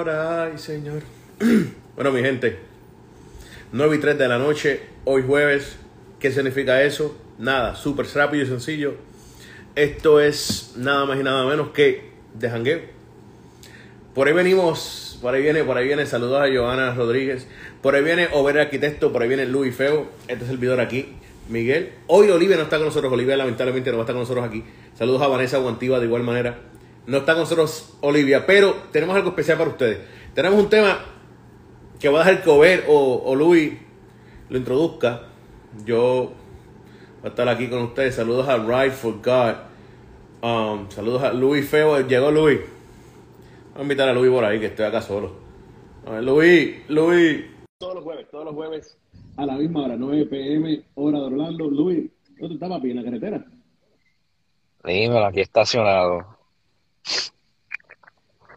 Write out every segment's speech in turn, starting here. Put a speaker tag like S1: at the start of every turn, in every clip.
S1: Ay, señor. Bueno, mi gente, 9 y 3 de la noche, hoy jueves. ¿Qué significa eso? Nada, súper rápido y sencillo. Esto es nada más y nada menos que de jangueo. Por ahí venimos, por ahí viene, por ahí viene, saludos a Joana Rodríguez. Por ahí viene Over Arquitecto, por ahí viene Luis Feo. Este es el video aquí, Miguel. Hoy Olivia no está con nosotros, Olivia lamentablemente no va a estar con nosotros aquí. Saludos a Vanessa Guantiva de igual manera. No está con nosotros Olivia, pero tenemos algo especial para ustedes. Tenemos un tema que va a dejar que Over o, o Luis lo introduzca. Yo voy a estar aquí con ustedes. Saludos a Ride for God. Um, saludos a Luis Feo. Llegó Luis. Voy a invitar a Luis por ahí, que estoy acá solo. A ver, Luis, Luis.
S2: Todos los jueves, todos los jueves a la misma hora, 9 pm, hora de Orlando. Luis, ¿dónde está papi? ¿En la carretera?
S3: Dímelo, aquí estacionado.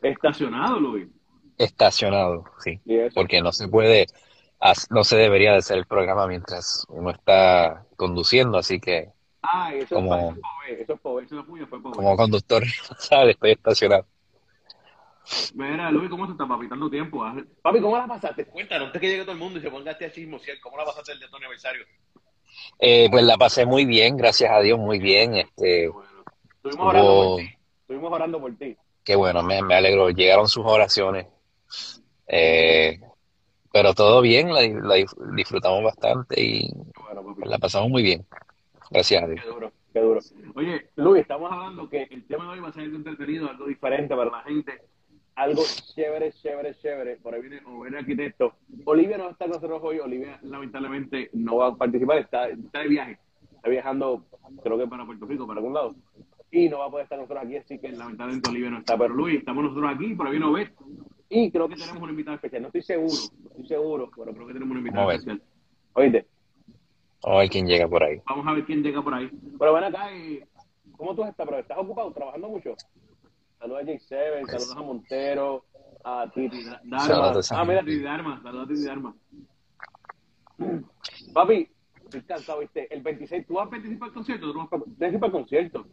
S2: Estacionado, Luis.
S3: Estacionado, sí. Porque no se puede, no se debería de hacer el programa mientras uno está conduciendo, así que
S2: Ah, eso,
S3: Como-
S2: es, eso es Power, eso es Power, eso es
S3: como conductor responsable estoy estacionado.
S2: Mira, Luis, ¿cómo se está papi? Tanto tiempo. Papi, ¿cómo la pasaste? Cuéntanos, antes que llegue todo el mundo y se ponga este a chismosear, ¿cómo la pasaste el de tu aniversario?
S3: Eh, pues la pasé muy bien, gracias a Dios, muy bien. Este,
S2: Bueno, estuvimos
S3: hubo,
S2: por ti. Estuvimos orando por ti.
S3: qué bueno, me, me alegro. Llegaron sus oraciones. Eh, pero todo bien, la, disfrutamos bastante y
S2: Bueno,
S3: la pasamos muy bien. Gracias a Dios.
S2: Qué duro, qué duro. Oye, Luis, estamos hablando que el tema de hoy va a ser algo entretenido, algo diferente para la gente, algo chévere, chévere, chévere. Por ahí viene Over Arquitecto. Olivia no está con nosotros hoy, Olivia lamentablemente no va a participar, está, está de viaje, está viajando, creo que para Puerto Rico, para algún lado, y no va a poder estar nosotros aquí, así que lamentablemente Olivia no está. Pero Luis, estamos nosotros aquí, por ahí viene Over, y creo que tenemos un invitado especial, no estoy seguro, no estoy seguro, pero creo que tenemos un invitado especial. Oíste.
S3: Vamos a ver quién llega por ahí.
S2: Vamos a ver quién llega por ahí. Pero ven acá, y ¿cómo tú estás? ¿Pero estás ocupado, trabajando mucho? Saludos a J7,
S3: Pues-
S2: saludos a Montero, a Titi Dharma. Ah, mira,
S3: Titi.
S2: Dharma, saludos a Titi Dharma. Papi, estoy cansado, ¿viste? El 26, ¿tú vas a participar al concierto? ¿Tú no vas a participar al concierto?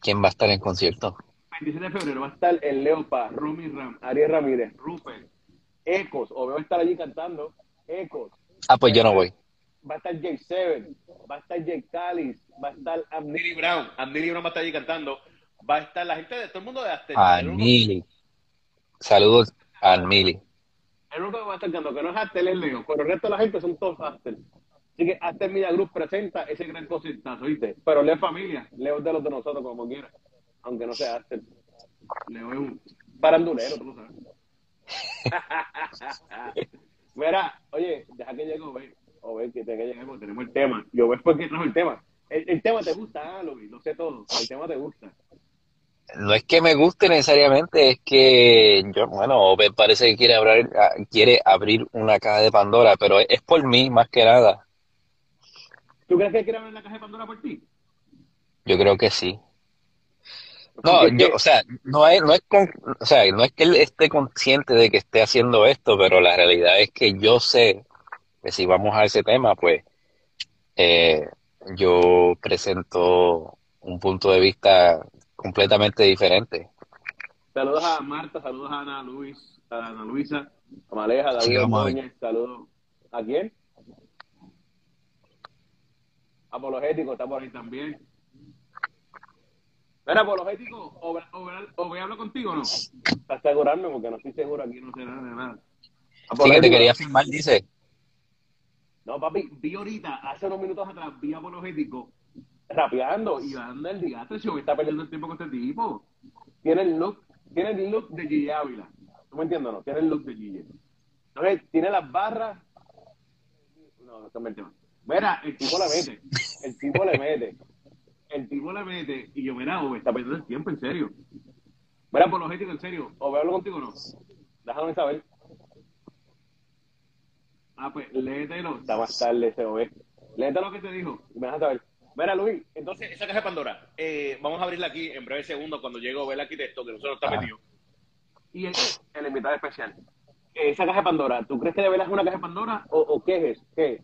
S3: ¿Quién va a estar en concierto?
S2: 27 de febrero va a estar el Leopa, Romy Ram, Ariel Ramírez, Rupert, Ecos, o a estar allí cantando, Ecos.
S3: Ah, pues yo no voy.
S2: va a estar Jake Seven, va a estar Jake Callis, va a estar Amnili Brown, Amnili Brown va a estar allí cantando, va a estar la gente de todo el mundo de Astel.
S3: A
S2: El único,
S3: Mili. Saludos a
S2: el único que va a estar cantando, que no es Astel, es Leo, pero el resto de la gente son todos Astel. Así que Astel Media Group presenta ese gran conciertazo, ¿viste? Pero Leo es familia, Leo es de los de nosotros, como quiera, aunque no sea Astel. Leo es un barandulero, tú lo sabes. Mira, oye, deja que llegue Obed, Obed, que tenga que llegar porque tenemos el tema. Yo ves por qué trajo el tema. El, el tema te gusta, ah, lo sé todo. El tema te gusta.
S3: No es que me guste necesariamente, es que yo, bueno, me parece que quiere abrir, ah, quiere abrir una caja de Pandora, pero es, es por mí más que nada.
S2: ¿Tú crees que él quiere abrir la caja de Pandora por ti?
S3: Yo creo que sí. No, yo, o sea, no es, no es con- o sea, no es que él esté consciente de que esté haciendo esto, pero la realidad es que yo sé que si vamos a ese tema, pues eh, yo presento un punto de vista completamente diferente.
S2: Saludos a Marta, saludos a Ana Luis, a Ana Luisa, a Maleja, a David
S3: Sí,
S2: saludos. ¿A quién? Apologético está por ahí también. Mira, Apologético, o, o, o voy a hablar contigo o no? Para asegurarme, porque no estoy seguro aquí, no sé nada de nada.
S3: Sí, que te quería firmar, dice.
S2: No, papi, vi ahorita, hace unos minutos atrás, vi Apologético rapeando y dando el digastre, si está perdiendo el tiempo con este tipo. Tiene el look, tiene el look de Gigi Ávila. ¿Tú me entiendes no? Tiene el look de Gigi. Entonces, tiene las barras. No, no cambia el tema. Mira, el tipo le mete. El tipo le mete. El tipo le mete. Y yo, mira, Ove, está perdiendo el tiempo, en serio. Mira, Apologético, en serio. ¿O hablo contigo o no? Déjame saber. Ah, pues léetelo. Está más tarde ese OB. Léete lo que te dijo y me vas a saber. Mira, Luis, entonces esa caja de Pandora, eh, vamos a abrirla aquí en breve segundo cuando llegue OB el arquitecto, que nosotros está
S3: Ajá.
S2: metido. Y el, el invitado especial. Eh, esa caja de Pandora, ¿tú crees que de verdad es una caja de Pandora o, o qué es? ¿Qué es?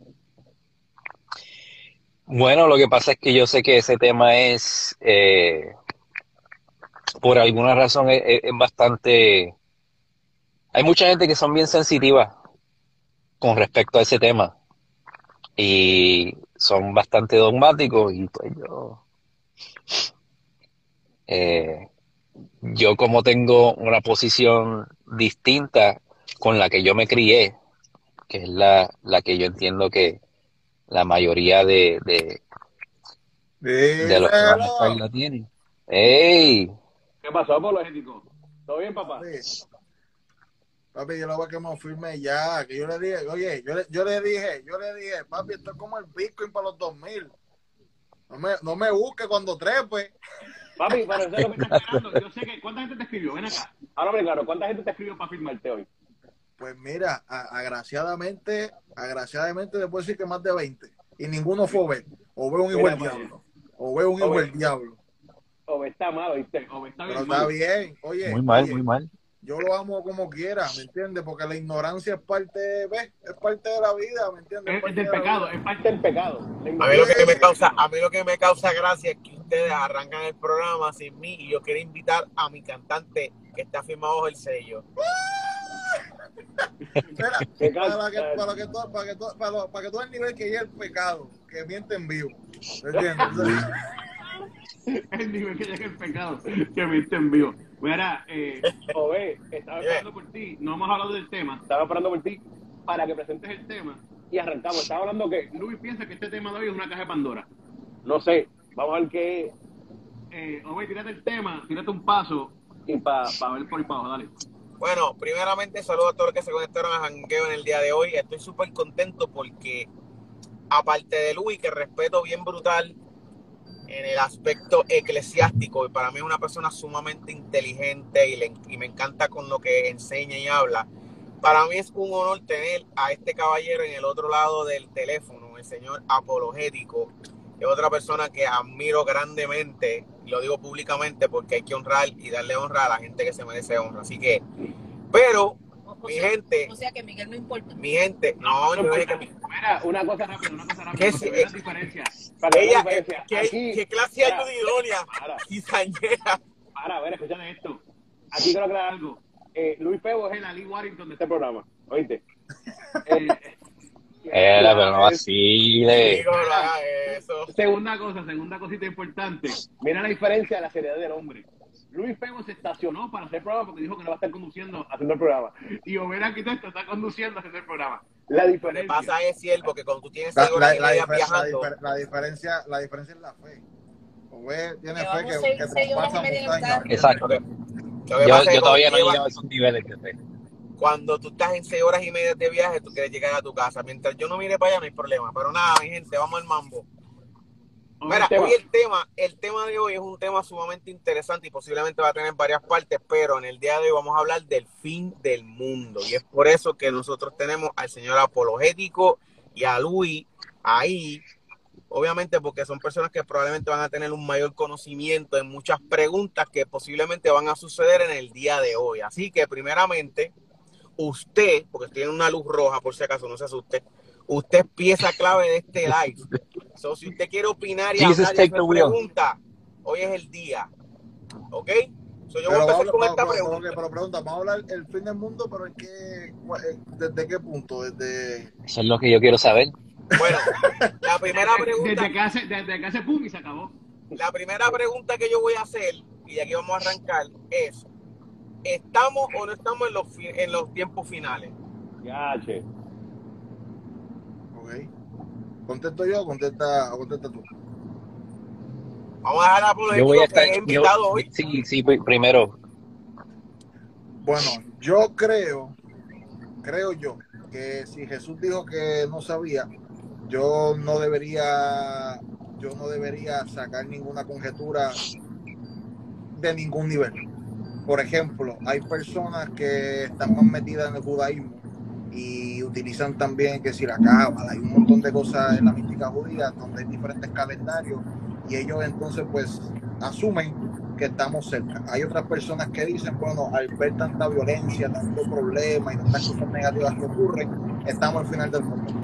S3: Bueno, lo que pasa es que yo sé que ese tema es, eh, por alguna razón es, bastante... Hay mucha gente que son bien sensitiva con respecto a ese tema y son bastante dogmáticos y pues yo... eh, yo como tengo una posición distinta con la que yo me crié, que es la, la que yo entiendo que la mayoría de, de, de los que van a la tienen. ¡Ey!
S2: ¿Qué pasó, apologético? ¿Todo bien, papá?
S4: Papi, papi, yo lo voy a que me firme ya. Que yo le dije, oye, yo le, yo le dije, yo le dije, papi, esto es como el Bitcoin para los 2000. No me, no me busque cuando trepe.
S2: Papi, pero eso es lo que está esperando. Yo sé que. ¿Cuánta gente te escribió? Ven acá. Ahora, hombre, claro, ¿cuánta gente te escribió para firmarte hoy?
S4: Pues mira, a- agraciadamente, agraciadamente le puedo decir que más de 20. Y ninguno fue ver. O veo un hijo del
S2: pues.
S4: diablo. O veo un hijo del diablo.
S2: O está malo, ¿viste? O está
S4: Pero está bien. Oye,
S3: Muy mal,
S4: oye,
S3: muy mal.
S4: yo lo amo como quiera, ¿me entiendes? Porque la ignorancia es parte, ¿ves? Es parte de la vida, ¿me entiendes?
S2: Es, es
S4: parte
S2: del
S4: de
S2: pecado, es parte del pecado.
S5: A mí lo que me causa, a mí lo que me causa gracia es que ustedes arrancan el programa sin mí y yo quiero invitar a mi cantante que está firmado bajo el sello.
S4: Mira, Para que, para que tú, para que tú, para, lo- para que tú el nivel que llega el pecado, que miente en vivo. ¿Me entiendes?
S2: el nivel que llega el pecado, que me en vivo. Mira, eh, Ove, estaba esperando por ti, no hemos hablado del tema, estaba esperando por ti para que presentes el tema y arrancamos. Estaba hablando que Luis piensa que este tema de hoy es una caja de Pandora. No sé, vamos a ver qué es. Eh, Ove, tírate el tema, tírate un paso y para ver por el paso, dale.
S5: Bueno, primeramente saludo a todos los que se conectaron a Jangueo en el día de hoy. Estoy súper contento porque, aparte de Luis, que respeto bien brutal en el aspecto eclesiástico, y para mí es una persona sumamente inteligente y, le- y me encanta con lo que enseña y habla. Para mí es un honor tener a este caballero en el otro lado del teléfono, el señor apologético, es otra persona que admiro grandemente, y lo digo públicamente porque hay que honrar y darle honra a la gente que se merece honra. Así que, pero,
S6: O, o
S5: mi
S6: sea,
S5: gente,
S6: o sea que Miguel no importa.
S5: mi gente, no, dije que
S2: Mira, una cosa rápida, una cosa rápida,
S5: ¿Qué
S2: veas la diferencia. Para
S5: ella,
S2: diferencia.
S5: ¿qué,
S2: Aquí-
S5: qué clase de
S2: Mira,
S5: ayuda idónea
S2: Para, a ver, escúchame esto. Aquí quiero aclarar algo. Eh, Luis Pego es el Ali Warrington de este programa, ¿oíste? Eh,
S3: Era, pero no vacile.
S2: Segunda cosa, segunda cosita importante. Mira la diferencia de la seriedad del hombre. Luis Pego se estacionó para hacer programa porque dijo que no va a estar conduciendo haciendo el programa. Y Ober Arquitecto está conduciendo haciendo el programa. La
S5: Lo que
S2: diferencia.
S5: pasa es, siervo, que cuando tú tienes
S4: La, la- la
S5: media
S4: difer- la
S5: viajando,
S4: difer- la diferencia, la diferencia es la fe. Ove tiene fe que, que
S6: carro.
S3: Exacto.
S5: que
S3: Yo, yo
S5: que
S3: todavía no he llegado a esos niveles de fe.
S5: Cuando tú estás en seis horas y media de viaje, tú quieres llegar a tu casa. Mientras yo no mire para allá, no hay problema. Pero nada, mi gente, vamos al mambo. Mira, hoy el tema, el tema de hoy es un tema sumamente interesante y posiblemente va a tener varias partes, pero en el día de hoy vamos a hablar del fin del mundo. Y es por eso que nosotros tenemos al señor apologético y a Luis ahí, obviamente porque son personas que probablemente van a tener un mayor conocimiento en muchas preguntas que posiblemente van a suceder en el día de hoy. Así que primeramente, usted, porque en una luz roja por si acaso, no se asuste, usted es pieza clave de este live. So, si usted quiere opinar y
S3: Jesus,
S5: hablar y hacer
S3: wheel.
S5: preguntas, hoy es el día. ¿Ok? So, yo voy a empezar
S4: vamos-
S5: con
S4: vamos-
S5: esta
S4: vamos-
S5: pregunta.
S4: ok, pero pregunta, vamos a hablar el fin del mundo, pero ¿en qué, eh, ¿desde qué punto? Desde...
S3: Eso es lo que yo quiero saber.
S5: Bueno, la primera pregunta,
S2: Desde que hace, desde que hace pum y se acabó.
S5: la primera pregunta que yo voy a hacer, y de aquí vamos a arrancar, es, ¿estamos o no estamos en los, fi- en los tiempos finales?
S2: Ya, che.
S4: Ok. ¿Contesto yo o contesta, o contesta tú?
S5: Vamos a dejar a Apolo
S3: Yo voy a estar. yo-
S5: invitado hoy.
S3: sí, sí, pri- primero.
S4: Bueno, yo creo, creo yo, que si Jesús dijo que no sabía, yo no debería, yo no debería sacar ninguna conjetura de ningún nivel. Por ejemplo, hay personas que están más metidas en el judaísmo y utilizan también que si la cábala, hay un montón de cosas en la mística judía donde hay diferentes calendarios y ellos entonces pues asumen que estamos cerca. Hay otras personas que dicen, bueno, al ver tanta violencia, tanto problema y tantas cosas negativas que ocurren, estamos al final del mundo.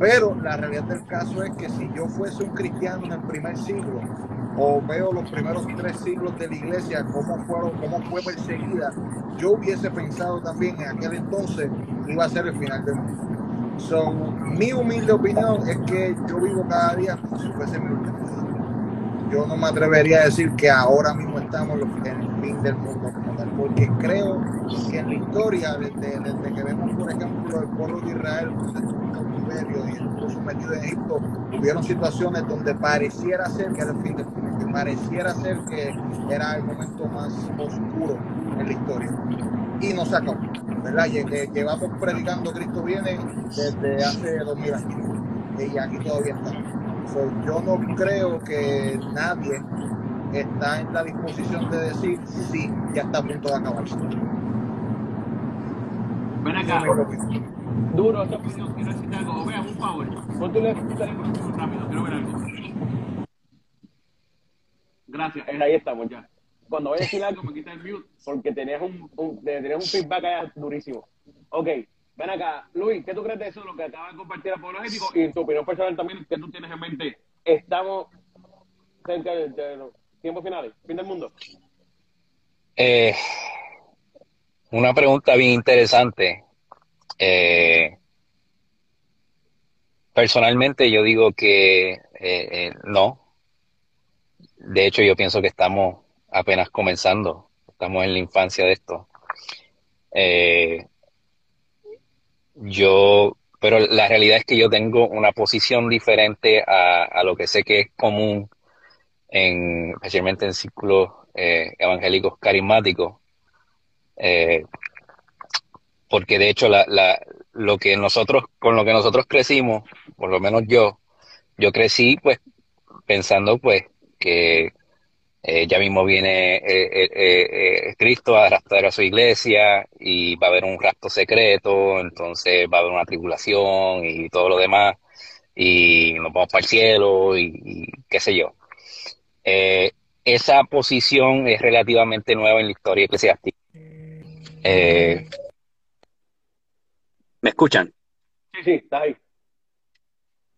S4: Pero la realidad del caso es que si yo fuese un cristiano en el primer siglo o veo los primeros tres siglos de la iglesia, cómo, fueron, cómo fue perseguida, yo hubiese pensado también en aquel entonces iba a ser el final del mundo. So, mi humilde opinión es que yo vivo cada día como si fuese mi último Yo no me atrevería a decir que ahora mismo estamos en el fin del mundo como tal, porque creo que en la historia, desde, desde que vemos, por ejemplo, el pueblo de Israel, estuvo sometido en Egipto, hubieron situaciones donde pareciera ser que era el fin del mundo, que pareciera ser que era el momento más oscuro en la historia. Y no se acabó, ¿verdad? Llevamos predicando Cristo viene desde hace dos mil años y aquí todavía está. yo no creo que nadie está en la disposición de decir sí, ya está a punto de acabarse.
S2: Ven acá. Duro, opinión, quiero decirte algo. Vean, un favor. Ponte rápido, quiero ver algo. Gracias, ahí estamos ya. Cuando vaya a decir algo, me quita el mute porque tenías un, un, un feedback allá durísimo. Ok, ven acá. Luis, ¿qué tú crees de eso, lo que acaba de compartir Apologético? Y tu opinión personal también, ¿qué tú tienes en mente? Estamos cerca de, de los tiempos finales, fin del mundo.
S3: Eh, una pregunta bien interesante. Eh, personalmente yo digo que eh, eh, no. De hecho, yo pienso que estamos apenas comenzando. Estamos en la infancia de esto. yo, pero la realidad es que yo tengo una posición diferente a, lo que sé que es común, en, especialmente en círculos evangélicos carismáticos porque de hecho la, la, lo que nosotros, con lo que nosotros crecimos, por lo menos yo, yo crecí pues pensando pues que eh, ya mismo viene eh, eh, Cristo a arrastrar a su iglesia y va a haber un rapto secreto, entonces va a haber una tribulación y todo lo demás y nos vamos para el cielo y, qué sé yo. esa posición es relativamente nueva en la historia eclesiástica. Eh, ¿Me escuchan?
S2: Sí, sí, está ahí.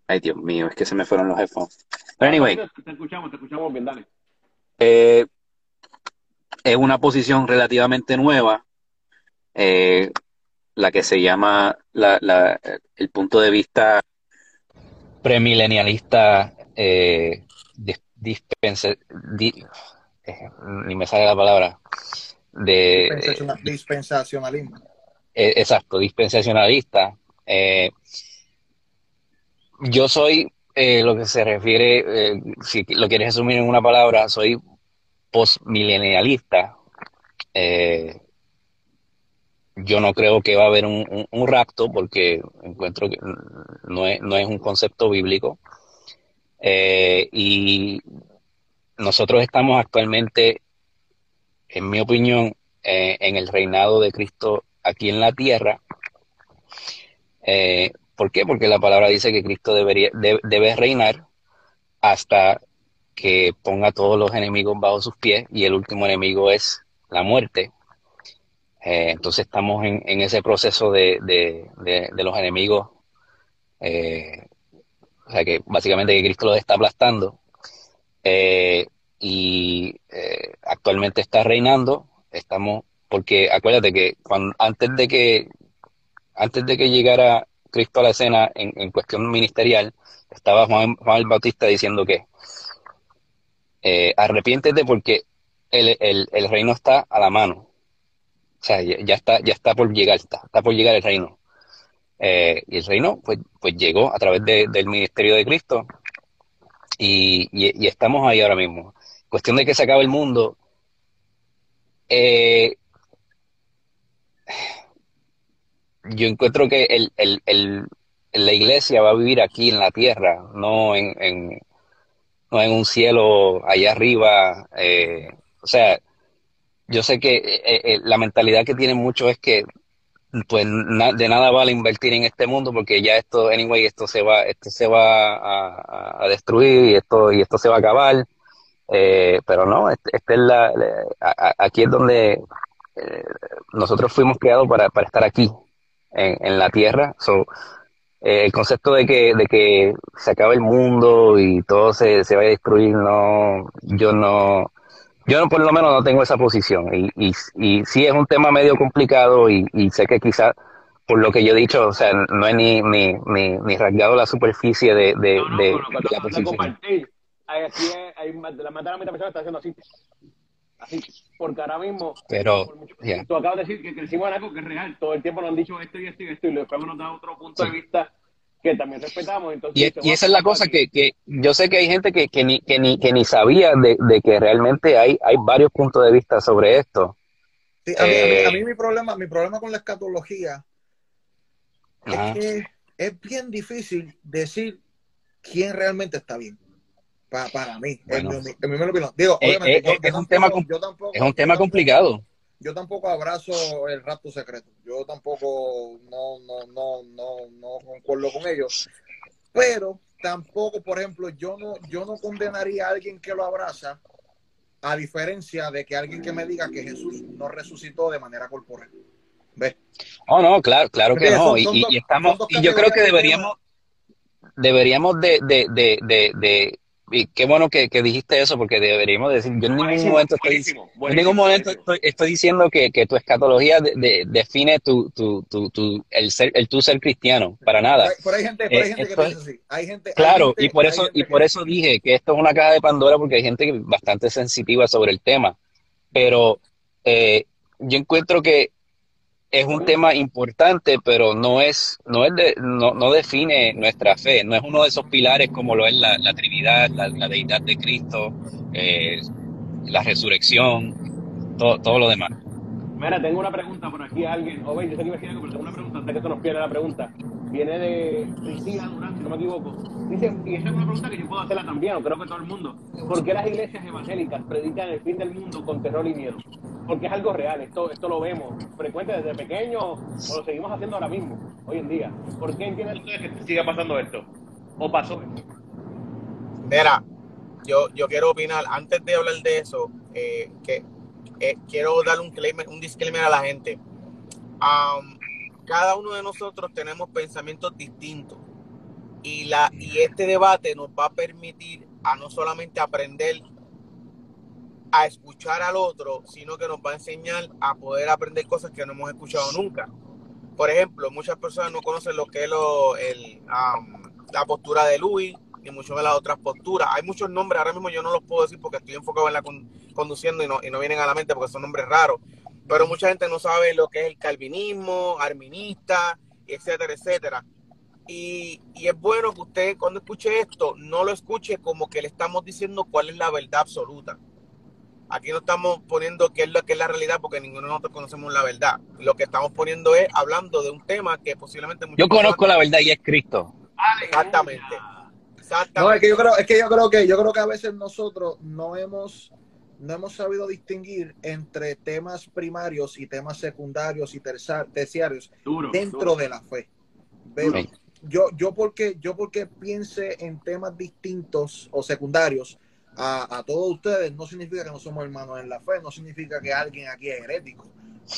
S3: Ay, Dios mío, es que se me fueron los headphones. Pero anyway.
S2: Te escuchamos, te escuchamos bien, dale.
S3: Eh, es una posición relativamente nueva, eh, la que se llama la, la, el punto de vista premilenialista eh, dispensa, eh, ni me sale la palabra de
S4: dispensacionalismo
S3: eh, exacto, dispensacionalista. Eh, yo soy eh, lo que se refiere, si lo quieres resumir en una palabra, soy postmilenialista. yo no creo que va a haber un, rapto porque encuentro que no es, no es un concepto bíblico. y nosotros estamos actualmente, en mi opinión, en el reinado de Cristo aquí en la tierra. Eh, ¿Por qué? Porque la palabra dice que Cristo debería, debe reinar hasta que ponga a todos los enemigos bajo sus pies y el último enemigo es la muerte. Eh, entonces estamos en, ese proceso de, los enemigos, eh, o sea que básicamente que Cristo los está aplastando y actualmente está reinando, estamos porque acuérdate que cuando, antes de que antes de que llegara Cristo a la escena en, cuestión ministerial, estaba Juan, el Bautista diciendo que eh, arrepiéntete porque el, reino está a la mano. O sea, ya, está, ya está por llegar, está, por llegar el reino. Eh, y el reino, pues, pues llegó a través del ministerio de Cristo. Y, y, estamos ahí ahora mismo. Cuestión de que se acabe el mundo. Eh, yo encuentro que el, el, el, la iglesia va a vivir aquí en la tierra, no en, en no en un cielo allá arriba. Eh, o sea, yo sé que eh, eh, la mentalidad que tienen muchos es que pues de nada vale invertir en este mundo porque ya esto, anyway, esto se va, esto se va a, destruir y esto, y esto se va a acabar. pero no, este, este es la, aquí es donde nosotros fuimos creados para, para estar aquí, en, la tierra. So, eh, el concepto de que, de que se acabe el mundo y todo se, se va a destruir, no, yo no, yo no, por lo menos no tengo esa posición. Y, y, y sí es un tema medio complicado y, y sé que quizás por lo que yo he dicho, o sea, no he ni, ni, ni, ni rasgado la superficie de, de,
S2: No, no,
S3: de,
S2: pero
S3: de
S2: cuando
S3: la posición.
S2: compartir, hay, aquí hay, hay más- la de la mitad de personas está haciendo así. Así, porque ahora mismo,
S3: Pero,
S2: por mucho-
S3: ya.
S2: tú acabas de decir que crecimos en algo que es real. Todo el tiempo nos han dicho esto y esto y esto, y después nos da otro punto
S3: Sí.
S2: de vista que también respetamos. Entonces,
S3: Y, esa es la
S2: "Bueno,
S3: cosa
S2: aquí".
S3: que, que yo sé que hay gente que, que, ni, que, ni, que ni sabía de, de que realmente hay, hay varios puntos de vista sobre esto.
S4: Sí, a, mí, a mí- a
S3: Eh,
S4: mí mi problema, mi problema con la escatología es que es bien difícil decir quién realmente está bien. Pa- para mí, en
S3: Bueno.
S4: mi, en mi humilde opinión. Digo, obviamente, yo- yo
S3: es un
S4: tampoco-
S3: tema com-
S4: yo tampoco-
S3: Es un tema complicado.
S4: Yo tampoco abrazo el rapto secreto. Yo tampoco no, no, no, no, no concuerdo con ellos. Pero tampoco, por ejemplo, yo no, yo no condenaría a alguien que lo abraza, a diferencia de que alguien que me diga que Jesús no resucitó de manera corporal. ¿Ves?
S3: Oh, no, claro, claro que no. Y, estamos, y yo creo que deberíamos, deberíamos de, de, de, de, de- y qué bueno que, que dijiste eso, porque deberíamos decir, yo en ningún momento estoy,
S2: buenísimo,
S3: en
S2: buenísimo,
S3: ningún momento
S2: buenísimo.
S3: estoy, estoy diciendo que, que tu escatología de- de- define tu, tu, tu, tu, el ser, el tu ser cristiano, para nada.
S4: Pero hay, pero hay gente, hay
S3: Eh,
S4: que piensa así. Hay gente, hay
S3: Claro,
S4: gente-
S3: y por eso, y por eso dije que esto es una caja de Pandora porque hay gente bastante sensitiva sobre el tema. Pero eh, yo encuentro que es un tema importante, pero no es, no es de, no, no define nuestra fe, no es uno de esos pilares como lo es la, Trinidad, la, deidad de Cristo, eh, la resurrección, todo, todo lo demás.
S2: Mira, tengo una pregunta por aquí a alguien. O yo sé que decir algo, pero tengo una pregunta antes que se nos pierda la pregunta. Viene de Priscila Durán, si no me equivoco. Dice, y esa es una pregunta que yo puedo hacerla también, o creo que todo el mundo. ¿Por qué las iglesias evangélicas predican el fin del mundo con terror y miedo? Porque es algo real, esto, esto lo vemos frecuente desde pequeño, o lo seguimos haciendo ahora mismo, hoy en día. ¿Por qué entienden ustedes que siga pasando esto? ¿O pasó esto?
S5: Mira, yo, yo quiero opinar, antes de hablar de eso, eh, que eh, quiero dar un, claim- un disclaimer a la gente. Cada uno de nosotros tenemos pensamientos distintos y, la, y este debate nos va a permitir a no solamente aprender a escuchar al otro, sino que nos va a enseñar a poder aprender cosas que no hemos escuchado nunca. Por ejemplo, muchas personas no conocen lo que es lo, el, la postura de Louis, ni mucho de las otras posturas. Hay muchos nombres, ahora mismo yo no los puedo decir porque estoy enfocado en la con- conduciendo y no, y no vienen a la mente porque son nombres raros. Pero mucha gente no sabe lo que es el calvinismo, arminista, etcétera, etcétera. Y, y es bueno que usted cuando escuche esto no lo escuche como que le estamos diciendo cuál es la verdad absoluta. Aquí no estamos poniendo qué es lo que es la realidad porque ninguno de nosotros conocemos la verdad. Lo que estamos poniendo es hablando de un tema que posiblemente
S3: Yo conozco la verdad y es Cristo.
S5: Exactamente.
S4: No,
S5: Exactamente.
S4: es que yo creo, es que yo creo que yo creo que a veces nosotros no hemos no hemos sabido distinguir entre temas primarios y temas secundarios y terciarios
S2: Duro.
S4: dentro
S2: duro.
S4: de la fe.
S3: Sí.
S4: Yo, yo porque yo porque piense en temas distintos o secundarios a, todos ustedes no significa que no somos hermanos en la fe, no significa que alguien aquí es herético,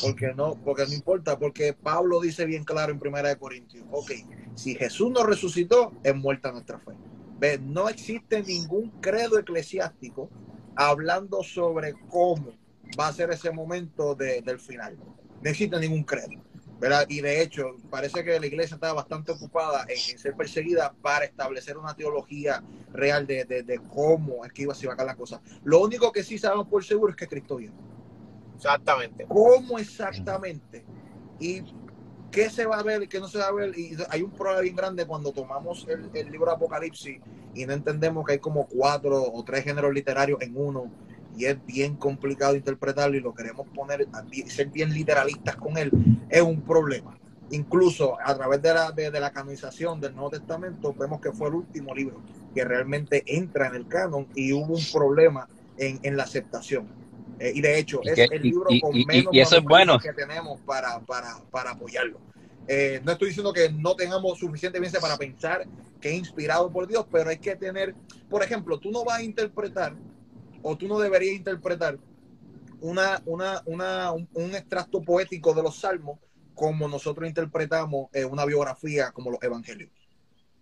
S4: porque no, porque no importa, porque Pablo dice bien claro en Primera de Corintios, ok, si Jesús no resucitó, es muerta nuestra fe. Ve, no existe ningún credo eclesiástico hablando sobre cómo va a ser ese momento de- del final. No existe ningún credo. ¿Verdad? Y de hecho, parece que la iglesia estaba bastante ocupada en, en ser perseguida para establecer una teología real de, de- de cómo es que iba, a dar la cosa. Lo único que sí sabemos por seguro es que Cristo viene.
S5: Exactamente.
S4: ¿Cómo exactamente? ¿Y qué se va a ver y qué no se va a ver? Y hay un problema bien grande cuando tomamos el, el libro de Apocalipsis y no entendemos que hay como cuatro o tres géneros literarios en uno y es bien complicado interpretarlo y lo queremos poner, ser bien literalistas con él, es un problema. Incluso a través de la, de, de la canonización del Nuevo Testamento vemos que fue el último libro que realmente entra en el canon y hubo un problema en, en la aceptación. Eh, y de hecho,
S3: Y
S4: es
S3: que-
S4: el libro
S3: y-
S4: con
S3: y-
S4: menos
S3: eso es bueno.
S4: que tenemos para, para, para apoyarlo. Eh, no estoy diciendo que no tengamos suficiente evidencia para pensar que es inspirado por Dios, pero hay que tener, por ejemplo, tú no vas a interpretar o tú no deberías interpretar una, una, una, un, extracto poético de los salmos como nosotros interpretamos eh, una biografía como los evangelios.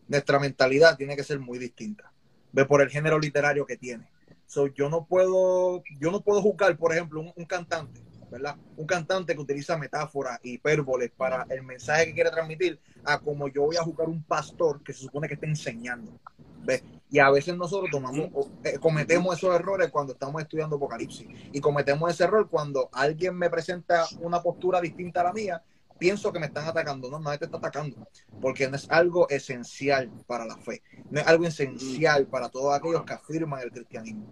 S4: nuestra mentalidad tiene que ser muy distinta. Ve por el género literario que tiene. So, yo no puedo, yo no puedo juzgar, por ejemplo, un, cantante, ¿verdad? Un cantante que utiliza metáforas, hipérboles para el mensaje que quiere transmitir, a como yo voy a juzgar un pastor que se supone que está enseñando. ¿Ves? Y a veces nosotros tomamos, eh, cometemos esos errores cuando estamos estudiando Apocalipsis. Y cometemos ese error cuando alguien me presenta una postura distinta a la mía pienso que me están atacando. No, nadie te está atacando, porque no es algo esencial para la fe, no es algo esencial para todos aquellos que afirman el cristianismo.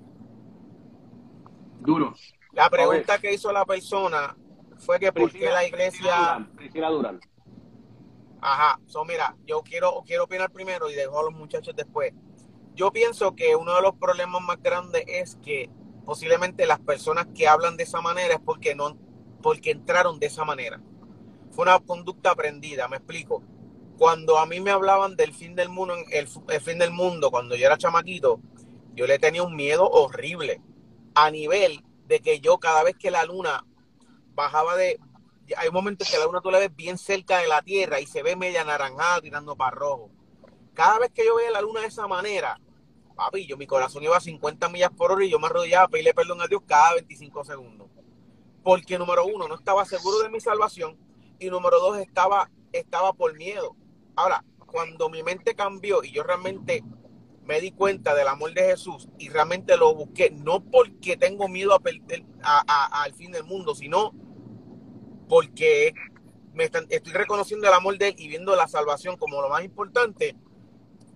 S2: Duro.
S5: La pregunta que hizo la persona fue que por qué la iglesia...
S2: Priscila Durán.
S5: Ajá, so mira, yo quiero, quiero opinar primero y dejo a los muchachos después. Yo pienso que uno de los problemas más grandes es que posiblemente las personas que hablan de esa manera es porque no, porque entraron de esa manera fue una conducta aprendida, me explico. Cuando a mí me hablaban del fin del mundo, el, fin del mundo, cuando yo era chamaquito, yo le tenía un miedo horrible, a nivel de que yo cada vez que la luna bajaba de, hay momentos que la luna tú la ves bien cerca de la Tierra y se ve media naranjada tirando para rojo. Cada vez que yo veía la luna de esa manera, papi, yo mi corazón iba a 50 millas por hora y yo me arrodillaba a pedirle perdón a Dios cada 25 segundos. Porque número uno, no estaba seguro de mi salvación y número dos, estaba, estaba por miedo. Ahora, cuando mi mente cambió y yo realmente me di cuenta del amor de Jesús y realmente lo busqué, no porque tengo miedo a perder al fin del mundo, sino porque me estoy reconociendo el amor de Él y viendo la salvación como lo más importante,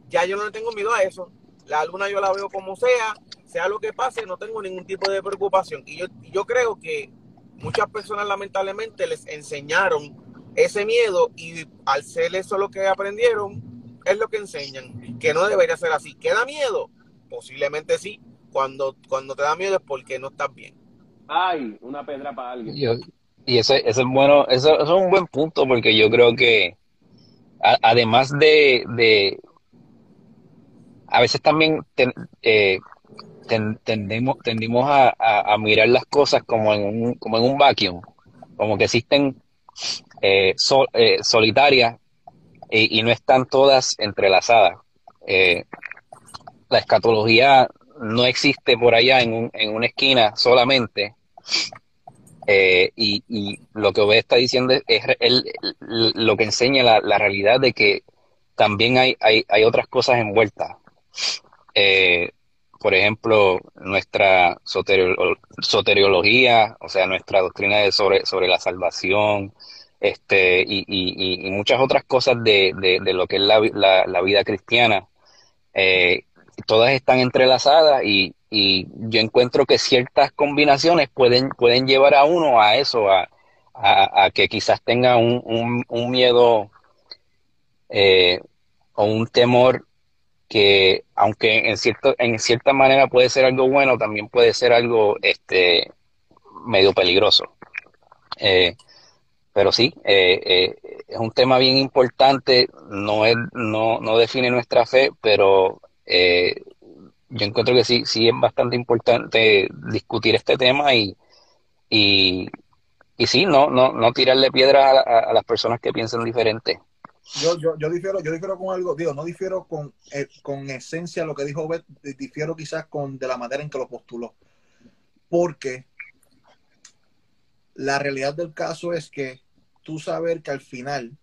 S5: ya yo no tengo miedo a eso. La luna yo la veo como sea, sea lo que pase, no tengo ningún tipo de preocupación. Y yo, y yo creo que muchas personas lamentablemente les enseñaron ese miedo y al ser eso lo que aprendieron, es lo que enseñan, que no debería ser así. ¿Queda miedo? Posiblemente sí. Cuando, cuando te da miedo es porque no estás bien.
S2: Ay, una pedra para alguien.
S3: y ese, ese, es bueno, eso, es un buen punto porque yo creo que además de, de, a veces también eh, tendemos, tendimos a, mirar las cosas como en un, como en un vacuum, como que existen eh, eh solitarias y, no están todas entrelazadas. Eh, la escatología no existe por allá en, en una esquina solamente. Eh, y, lo que Obed está diciendo es, lo que enseña la, realidad de que también hay, hay, hay otras cosas envueltas. Eh, por ejemplo, nuestra soteriología, o sea, nuestra doctrina de sobre, sobre la salvación, este, y, y, muchas otras cosas de, de, lo que es la, la, vida cristiana, eh, todas están entrelazadas y, y, yo encuentro que ciertas combinaciones pueden, pueden llevar a uno a eso, a, a, que quizás tenga un, un, un miedo eh, o un temor que aunque en cierto en cierta manera puede ser algo bueno también puede ser algo este medio peligroso. Eh, pero sí eh, eh, es un tema bien importante no es no, no define nuestra fe pero yo encuentro que sí sí es bastante importante discutir este tema y y, y sí no no no tirarle piedras a las personas que piensan diferente
S4: yo, yo, yo, difiero, yo difiero con algo, digo, no difiero con, eh, con esencia lo que dijo Bet, difiero quizás con de la manera en que lo postuló. Porque la realidad del caso es que tú saber que al final,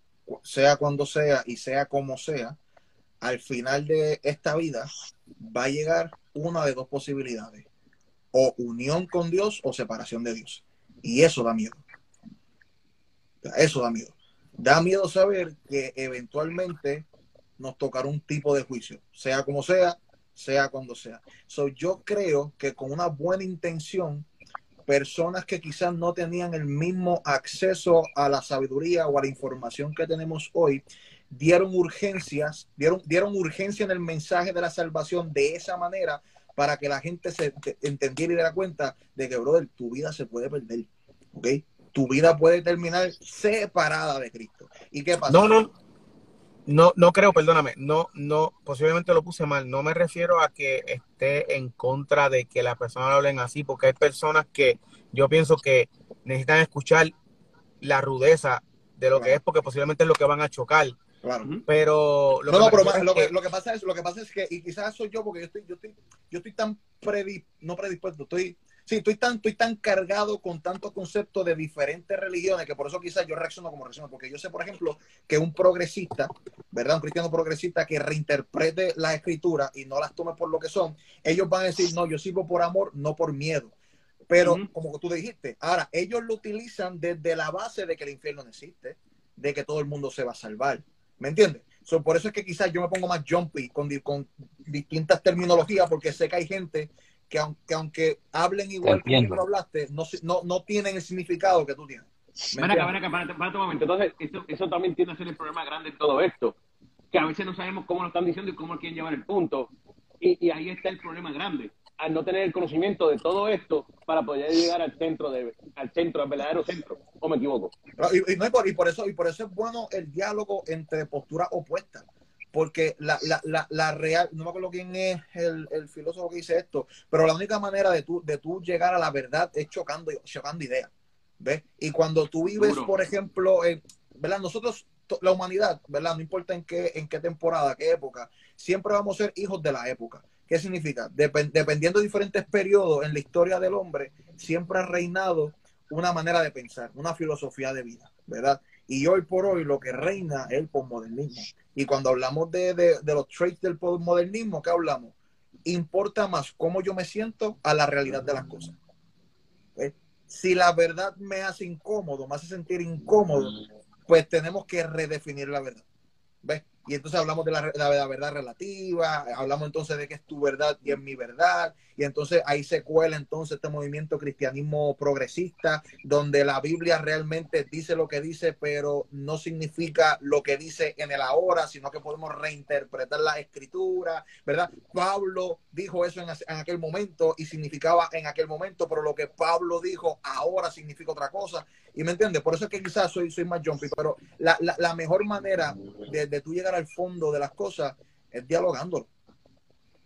S4: sea cuando sea y sea como sea, al final de esta vida va a llegar una de dos posibilidades, o unión con Dios o separación de Dios. Y eso da miedo. Eso da miedo da miedo saber que eventualmente nos tocará un tipo de juicio, sea como sea, sea cuando sea. So, yo creo que con una buena intención, personas que quizás no tenían el mismo acceso a la sabiduría o a la información que tenemos hoy, dieron urgencias, dieron, dieron urgencia en el mensaje de la salvación de esa manera para que la gente se entendiera y diera cuenta de que, brother, tu vida se puede perder. ¿Ok? Tu vida puede terminar separada de Cristo. ¿Y qué pasa?
S5: No, no, no, no creo, perdóname, no, no, posiblemente lo puse mal. No me refiero a que esté en contra de que las personas hablen así, porque hay personas que yo pienso que necesitan escuchar la rudeza de lo que es, porque posiblemente es lo que van a chocar.
S4: Claro.
S5: Pero lo
S4: no,
S5: que
S4: no, pero lo,
S5: es
S4: que,
S5: que-
S4: lo que pasa es, lo que pasa es que, y quizás soy yo, porque yo estoy, yo estoy, yo estoy tan predi, no predispuesto, estoy, sí, estoy tan, estoy tan cargado con tantos conceptos de diferentes religiones que por eso quizás yo reacciono como reacciono, porque yo sé, por ejemplo, que un progresista, ¿verdad? Un cristiano progresista que reinterprete las escrituras y no las tome por lo que son, ellos van a decir, no, yo sirvo por amor, no por miedo. Pero, como tú dijiste, ahora ellos lo utilizan desde la base de que el infierno no existe, de que todo el mundo se va a salvar. ¿Me entiendes? So, por eso es que quizás yo me pongo más jumpy con, con distintas terminologías, porque sé que hay gente que aunque, aunque hablen igual que tú hablaste, no, no, no tienen el significado que tú tienes. ¿Me
S2: Ven acá, ven acá, párate, párate un momento. Entonces, eso, eso también tiende a ser el problema grande de todo esto, que a veces no sabemos cómo lo están diciendo y cómo quieren llevar el punto. Y, y ahí está el problema grande, al no tener el conocimiento de todo esto para poder llegar al centro, de, al centro, al verdadero centro. ¿O me equivoco?
S4: Y, y no, y por, y por eso, y por eso es bueno el diálogo entre posturas opuestas. Porque la, la, la, la real, no me acuerdo quién es el, el filósofo que dice esto, pero la única manera de tú, de tú llegar a la verdad es chocando, chocando ideas. ¿Ves? Y cuando tú vives,
S2: Duro.
S4: por ejemplo, en, ¿verdad? Nosotros, la humanidad, ¿verdad? No importa en qué, en qué temporada, qué época, siempre vamos a ser hijos de la época. ¿Qué significa? Depen- dependiendo de diferentes periodos en la historia del hombre, siempre ha reinado una manera de pensar, una filosofía de vida, ¿verdad? Y hoy por hoy lo que reina es el postmodernismo. Y cuando hablamos de, de, de los traits del postmodernismo, ¿qué hablamos? Importa más cómo yo me siento a la realidad de las cosas. Si la verdad me hace incómodo, me hace sentir incómodo, pues tenemos que redefinir la verdad. ¿Ves? Y entonces hablamos de la, la- verdad relativa, hablamos entonces de que es tu verdad y es mi verdad, y entonces ahí se cuela entonces este movimiento cristianismo progresista, donde la Biblia realmente dice lo que dice, pero no significa lo que dice en el ahora, sino que podemos reinterpretar la escritura, ¿verdad? Pablo dijo eso en, en aquel momento y significaba en aquel momento, pero lo que Pablo dijo ahora significa otra cosa. Y me entiendes, por eso es que quizás soy, soy más jumpy, pero la, la, la mejor manera de, de tú llegar al fondo de las cosas es dialogándolo.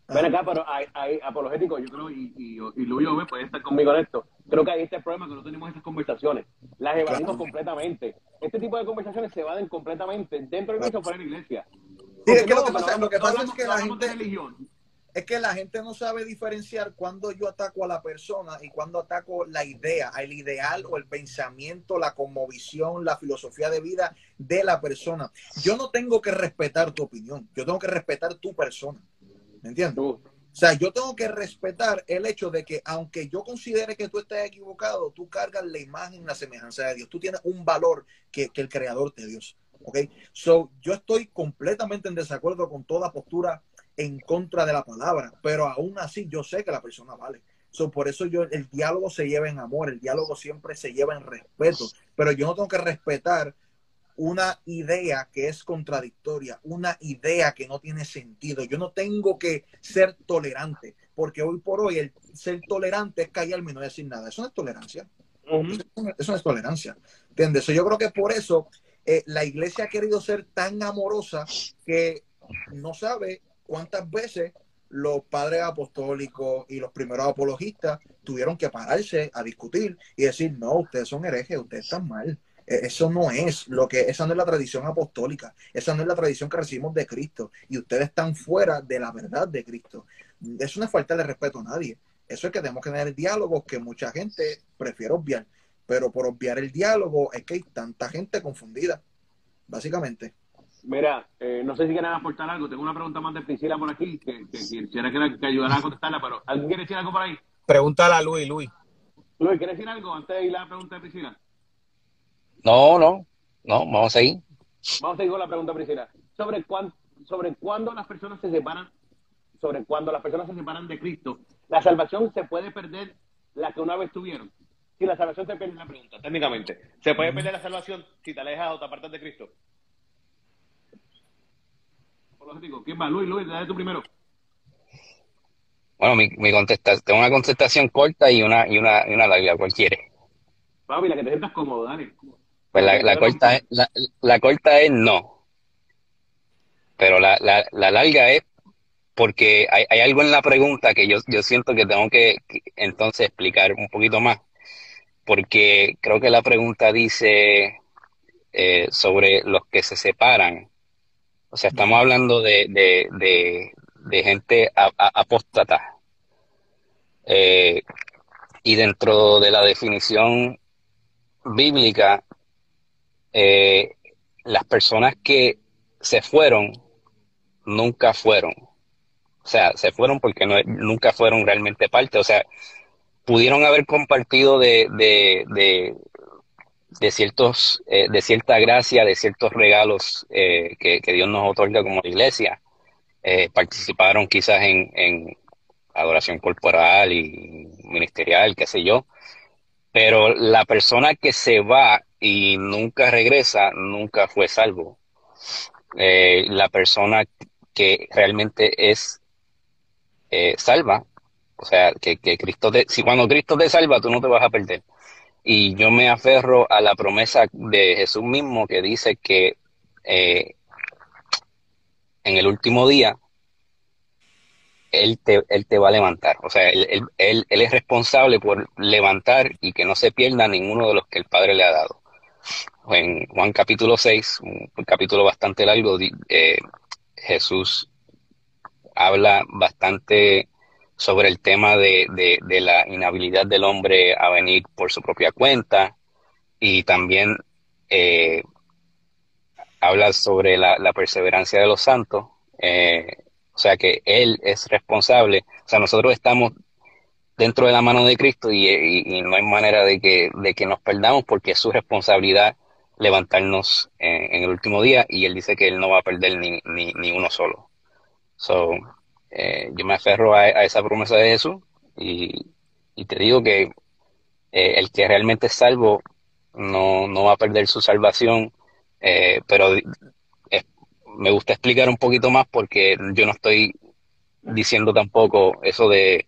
S2: Ven acá, pero hay, hay apologético, yo creo, y, y, y Luis puede estar conmigo en esto. Creo que ahí está el problema, que no tenemos estas conversaciones. Las evadimos
S4: Claro.
S2: completamente. Este tipo de conversaciones se evaden completamente dentro de la iglesia o fuera de la iglesia.
S4: Sí, es que lo que pasa-
S2: no,
S4: lo que
S2: no
S4: pasa es que la
S2: hablamos de
S4: gente-
S2: religión.
S4: Es que la gente no sabe diferenciar cuando yo ataco a la persona y cuando ataco la idea, el ideal o el pensamiento, la conmovisión, la filosofía de vida de la persona. Yo no tengo que respetar tu opinión, yo tengo que respetar tu persona. ¿Me entiendes? O sea, yo tengo que respetar el hecho de que aunque yo considere que tú estás equivocado, tú cargas la imagen, la semejanza de Dios. Tú tienes un valor que, que el creador te dio. ¿Ok? So, yo estoy completamente en desacuerdo con toda postura en contra de la palabra, pero aún así yo sé que la persona vale. So, por eso yo, el diálogo se lleva en amor, el diálogo siempre se lleva en respeto, pero yo no tengo que respetar una idea que es contradictoria, una idea que no tiene sentido. Yo no tengo que ser tolerante, porque hoy por hoy el ser tolerante es callarme y no decir nada. Eso no es tolerancia. Eso no- eso no es tolerancia. ¿Entiendes? So, yo creo que por eso eh, la iglesia ha querido ser tan amorosa que no sabe cuántas veces los padres apostólicos y los primeros apologistas tuvieron que pararse a discutir y decir, no, ustedes son herejes, ustedes están mal. Eh, Eso no es lo que, esa no es la tradición apostólica, esa no es la tradición que recibimos de Cristo y ustedes están fuera de la verdad de Cristo. Eso no es falta de respeto a nadie. Eso es que tenemos que tener diálogos que mucha gente prefiere obviar, pero por obviar el diálogo es que hay tanta gente confundida, básicamente.
S2: Mira, eh, no sé si quieren aportar algo. Tengo una pregunta más de Priscila por aquí, que, que quisiera que, que ayudara a contestarla, pero ¿alguien quiere decir algo por ahí?
S5: Pregúntale a Luis, Luis.
S2: Luis, ¿quieres decir algo antes de ir a la pregunta de Priscila?
S3: No, no, no, vamos a seguir.
S2: Vamos a seguir con la pregunta, Priscila. Sobre, cuán, sobre cuándo las personas se separan, sobre cuándo las personas se separan de Cristo, la salvación se puede perder la que una vez tuvieron. Si la salvación se pierde, la pregunta, técnicamente. ¿Se puede perder la salvación si te alejas o te apartas de Cristo? Apologético. ¿Quién va? Luis, Luis, dale tú primero.
S3: Bueno, mi, mi contestación, tengo una contestación corta y una, y una, y una larga, ¿cuál quiere?
S2: Papi, la que te sientas cómodo, dale.
S3: Pues la, la corta es, la, la corta es no. Pero la, la, la larga es porque hay, hay algo en la pregunta que yo, yo siento que tengo que, que entonces explicar un poquito más. Porque creo que la pregunta dice eh, sobre los que se separan. O sea, estamos hablando de, de, de, gente apóstata. Eh, y dentro de la definición bíblica, eh, las personas que se fueron nunca fueron. O sea, se fueron porque no, nunca fueron realmente parte. O sea, pudieron haber compartido de, de, de ciertos, eh, de cierta gracia, de ciertos regalos eh, que, que Dios nos otorga como iglesia. Eh, participaron quizás en, en adoración corporal y ministerial, qué sé yo. Pero la persona que se va y nunca regresa, nunca fue salvo. La persona que realmente es salva, o sea, que, que Cristo te, si cuando Cristo te salva, tú no te vas a perder. Y yo me aferro a la promesa de Jesús mismo que dice que eh, en el último día él te, él te va a levantar. O sea, él, él, él, es responsable por levantar y que no se pierda ninguno de los que el Padre le ha dado. En Juan capítulo 6, un, capítulo bastante largo, eh, Jesús habla bastante sobre el tema de, de, de la inhabilidad del hombre a venir por su propia cuenta y también eh, habla sobre la, la perseverancia de los santos. eh, o sea que Él es responsable. O sea, nosotros estamos dentro de la mano de Cristo y, y- y no hay manera de que, de que nos perdamos porque es su responsabilidad levantarnos eh, en el último día y Él dice que Él no va a perder ni, ni, ni uno solo. So, eh, yo me aferro a, a esa promesa de Jesús y, y te digo que eh, el que realmente es salvo no, no va a perder su salvación, eh, pero es- me gusta explicar un poquito más porque yo no estoy diciendo tampoco eso de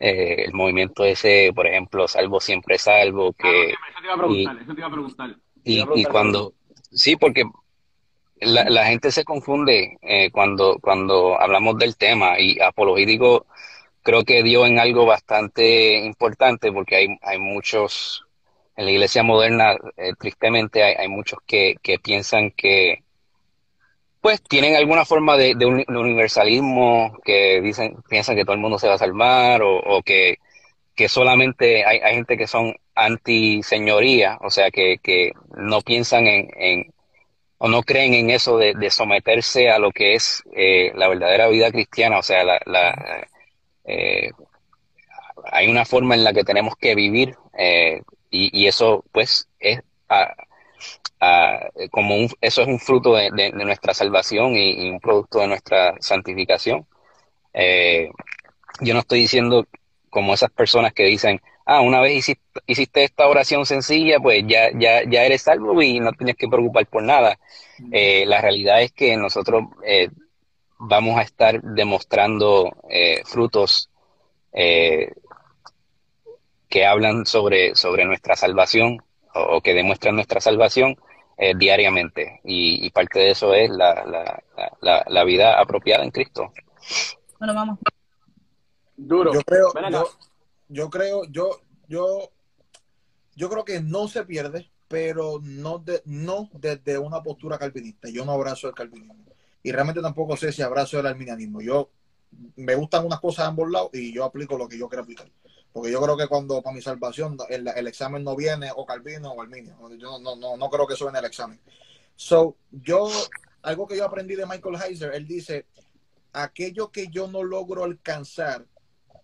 S3: eh, el movimiento ese, por ejemplo, salvo siempre salvo, que
S2: eso te iba a preguntar, eso te iba a preguntar.
S3: Y,
S2: iba a
S3: y
S2: preguntar
S3: cuando, sí, porque la, la gente se confunde eh, cuando, cuando hablamos del tema y apologético creo que dio en algo bastante importante porque hay, hay muchos, en la iglesia moderna, eh, tristemente, hay, hay muchos que, que piensan que pues tienen alguna forma de, de uni- de universalismo, que dicen, piensan que todo el mundo se va a salvar o, que, que solamente hay, hay gente que son anti-señoría, o sea, que, que no piensan en, en o no creen en eso de, someterse a lo que es eh, la verdadera vida cristiana, o sea, la, la, eh, hay una forma en la que tenemos que vivir eh, y, eso pues es ah, como un, eso es un fruto de, de- nuestra salvación y, y un producto de nuestra santificación. Yo no estoy diciendo como esas personas que dicen, ah, una vez hiciste, hiciste esta oración sencilla, pues ya, ya, ya eres salvo y no tienes que preocupar por nada. Eh, la realidad es que nosotros eh, vamos a estar demostrando eh, frutos eh, que hablan sobre, sobre nuestra salvación o, o que demuestran nuestra salvación eh, diariamente. Y, y parte de eso es la, la, la, la vida apropiada en Cristo.
S6: Bueno, vamos.
S2: Duro.
S4: Yo creo,
S2: Ven acá.
S4: yo, yo creo, yo, yo, yo creo que no se pierde, pero no, de, no desde una postura calvinista. Yo no abrazo el calvinismo. Y realmente tampoco sé si abrazo el arminianismo. Yo me gustan unas cosas de ambos lados y yo aplico lo que yo quiero aplicar. Porque yo creo que cuando para mi salvación el, el examen no viene o Calvino o Arminio. Yo no, no, no creo que eso en el examen. So, yo, algo que yo aprendí de Michael Heiser, él dice, aquello que yo no logro alcanzar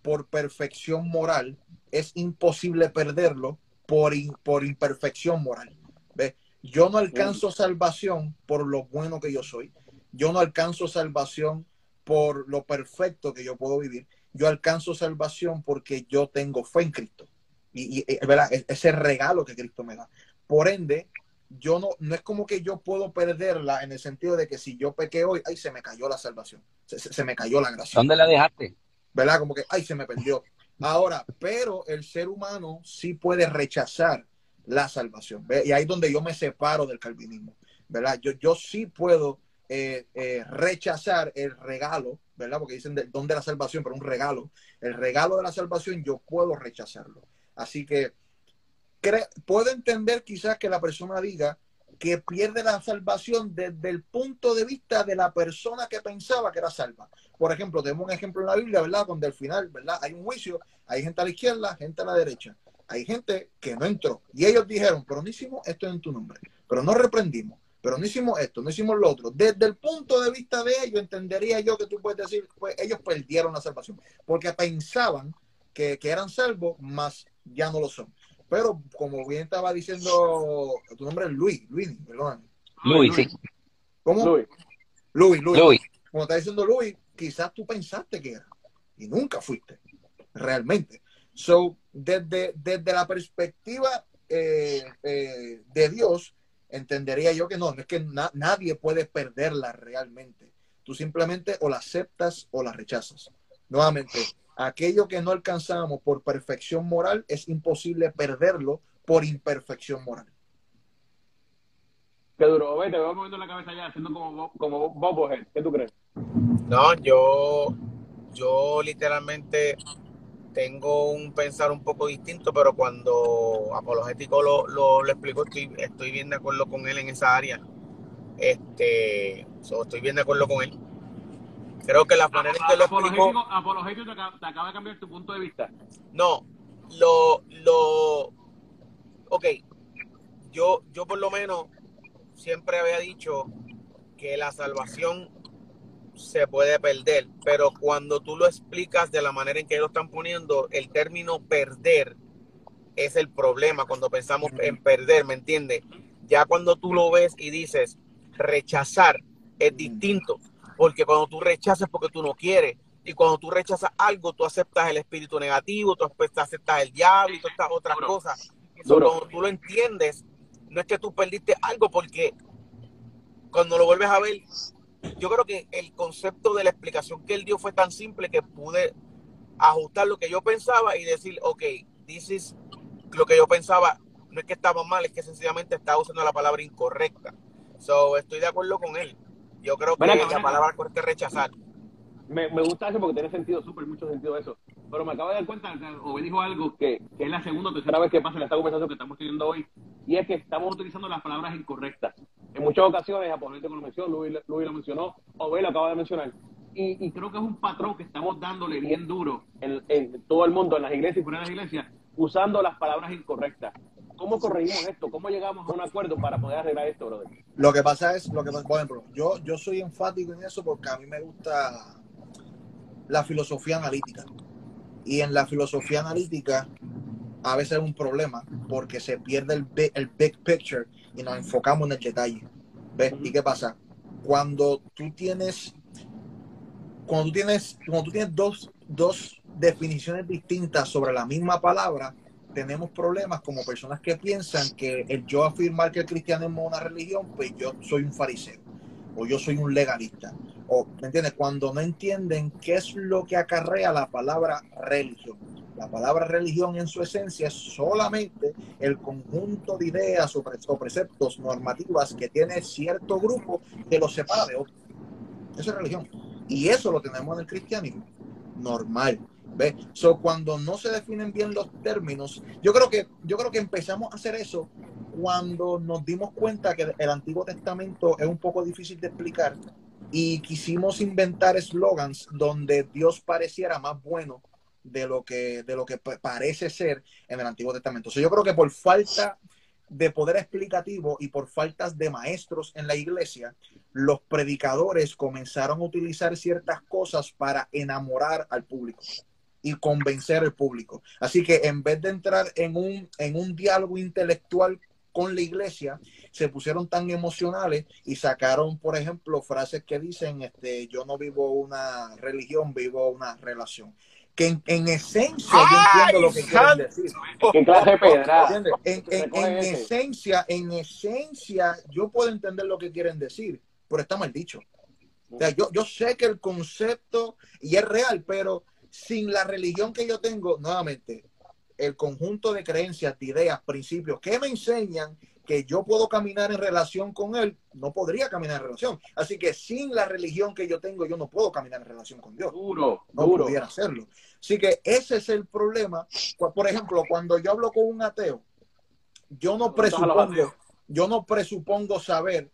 S4: por perfección moral, es imposible perderlo por, in- por imperfección moral. ¿Ves? Yo no alcanzo salvación por lo bueno que yo soy. Yo no alcanzo salvación por lo perfecto que yo puedo vivir. Yo alcanzo salvación porque yo tengo fe en Cristo. Y, y, eh, ¿verdad? Es- ese regalo que Cristo me da. Por ende, yo no, no es como que yo puedo perderla en el sentido de que si yo pequé hoy, ay, se me cayó la salvación. Se, se- se me cayó la gracia.
S3: ¿Dónde la dejaste?
S4: ¿Verdad? Como que, ay, se me perdió. Ahora, pero el ser humano sí puede rechazar la salvación. Y ahí es donde yo me separo del calvinismo, ¿verdad? Yo, yo sí puedo eh, eh, rechazar el regalo, ¿verdad? Porque dicen del la salvación, pero un regalo. El regalo de la salvación yo puedo rechazarlo. Así que puedo entender quizás que la persona diga, que pierde la salvación desde el punto de vista de la persona que pensaba que era salva. Por ejemplo, tenemos un ejemplo en la Biblia, ¿verdad? Donde al final, ¿verdad? Hay un juicio, hay gente a la izquierda, gente a la derecha. Hay gente que no entró. Y ellos dijeron, pero no hicimos esto en tu nombre, pero no reprendimos, pero no hicimos esto, no hicimos lo otro. Desde el punto de vista de ellos, entendería yo que tú puedes decir, pues ellos perdieron la salvación, porque pensaban que, que eran salvos, más ya no lo son. Pero como bien estaba diciendo, tu nombre es Luis, Luis, perdón.
S3: Luis, sí.
S4: ¿Cómo?
S2: Luis.
S4: Luis, Luis.
S3: Luis.
S4: Como está diciendo Luis, quizás tú pensaste que era y nunca fuiste, realmente. So, desde, desde la perspectiva eh, eh, de Dios, entendería yo que no, no es que na- nadie puede perderla realmente. Tú simplemente o la aceptas o la rechazas. Nuevamente, aquello que no alcanzamos por perfección moral es imposible perderlo por imperfección moral.
S2: Qué duro. Ve, te veo moviendo la cabeza ya, haciendo como, como Bobohead. ¿Qué tú crees?
S5: No, yo, yo literalmente tengo un pensar un poco distinto, pero cuando Apologético lo, lo, lo explicó, estoy, estoy bien de acuerdo con él en esa área. Este, so, estoy bien de acuerdo con él. Creo que la manera en que lo explicó,
S2: Apologético, te, acaba, te acaba de cambiar tu punto de vista.
S5: no, lo, lo, ok, yo, yo por lo menos siempre había dicho que la salvación se puede perder, pero cuando tú lo explicas de la manera en que lo están poniendo, el término perder es el problema cuando pensamos en perder, ¿me entiendes? Ya cuando tú lo ves y dices rechazar es distinto, porque cuando tú rechazas es porque tú no quieres, y cuando tú rechazas algo, tú aceptas el espíritu negativo, tú aceptas el diablo y todas estas otras
S2: Duro.
S5: cosas. Eso,
S2: Duro.
S5: cuando tú lo entiendes, no es que tú perdiste algo, porque cuando lo vuelves a ver, yo creo que el concepto de la explicación que él dio fue tan simple que pude ajustar lo que yo pensaba y decir, ok, this is lo que yo pensaba, no es que estaba mal, es que sencillamente estaba usando la palabra incorrecta. So, estoy de acuerdo con él. Yo creo que
S2: acá,
S5: la palabra correcta es rechazar.
S2: Me, me gusta eso porque tiene sentido, súper mucho sentido eso. Pero me acabo de dar cuenta, o me dijo algo que, que es la segunda o tercera vez que pasa en esta conversación que estamos teniendo hoy, y es que estamos utilizando las palabras incorrectas. En muchas ocasiones, Apologético lo mencionó, Luis, Luis lo mencionó, Obel lo acaba de mencionar. Y, y creo que es un patrón que estamos dándole bien duro en, en todo el mundo, en las iglesias y fuera de las iglesias, usando las palabras incorrectas. ¿Cómo corregimos esto? ¿Cómo llegamos a un acuerdo para poder arreglar esto, brother?
S4: Lo que pasa es, lo que pasa- por ejemplo, yo, yo soy enfático en eso porque a mí me gusta la filosofía analítica. Y en la filosofía analítica a veces es un problema porque se pierde el big, picture y nos enfocamos en el detalle. ¿Ves? ¿Y qué pasa? Cuando tú tienes, cuando tú tienes, cuando tú tienes dos, dos definiciones distintas sobre la misma palabra, tenemos problemas como personas que piensan que el yo afirmar que el cristianismo es una religión, pues yo soy un fariseo o yo soy un legalista. O, ¿me entiendes? Cuando no entienden qué es lo que acarrea la palabra religión. La palabra religión en su esencia es solamente el conjunto de ideas o pre- o preceptos normativas que tiene cierto grupo que lo separa de otro. Eso es religión. Y eso lo tenemos en el cristianismo. Normal. ¿Ves? So, cuando no se definen bien los términos, yo creo que yo creo que empezamos a hacer eso cuando nos dimos cuenta que el Antiguo Testamento es un poco difícil de explicar y quisimos inventar eslogans donde Dios pareciera más bueno de lo que de lo que pa- parece ser en el Antiguo Testamento. So, yo creo que por falta de poder explicativo y por faltas de maestros en la iglesia, los predicadores comenzaron a utilizar ciertas cosas para enamorar al público y convencer al público. Así que en vez de entrar en un, en un diálogo intelectual con la iglesia, se pusieron tan emocionales y sacaron, por ejemplo, frases que dicen, este, yo no vivo una religión, vivo una relación. Que en, en esencia yo entiendo lo que quieren decir.
S2: ¿Qué clase de pedrada?
S4: ¿Entiendes? En, en- en
S2: ese.
S4: esencia, en esencia, yo puedo entender lo que quieren decir, pero está mal dicho. O sea, yo, yo sé que el concepto, y es real, pero sin la religión que yo tengo, nuevamente, el conjunto de creencias, de ideas, principios que me enseñan que yo puedo caminar en relación con él, no podría caminar en relación. Así que sin la religión que yo tengo, yo no puedo caminar en relación con Dios
S2: Duro,
S4: no
S2: duro.
S4: pudiera hacerlo. Así que ese es el problema. Por ejemplo, cuando yo hablo con un ateo, yo no presupongo, yo no presupongo saber,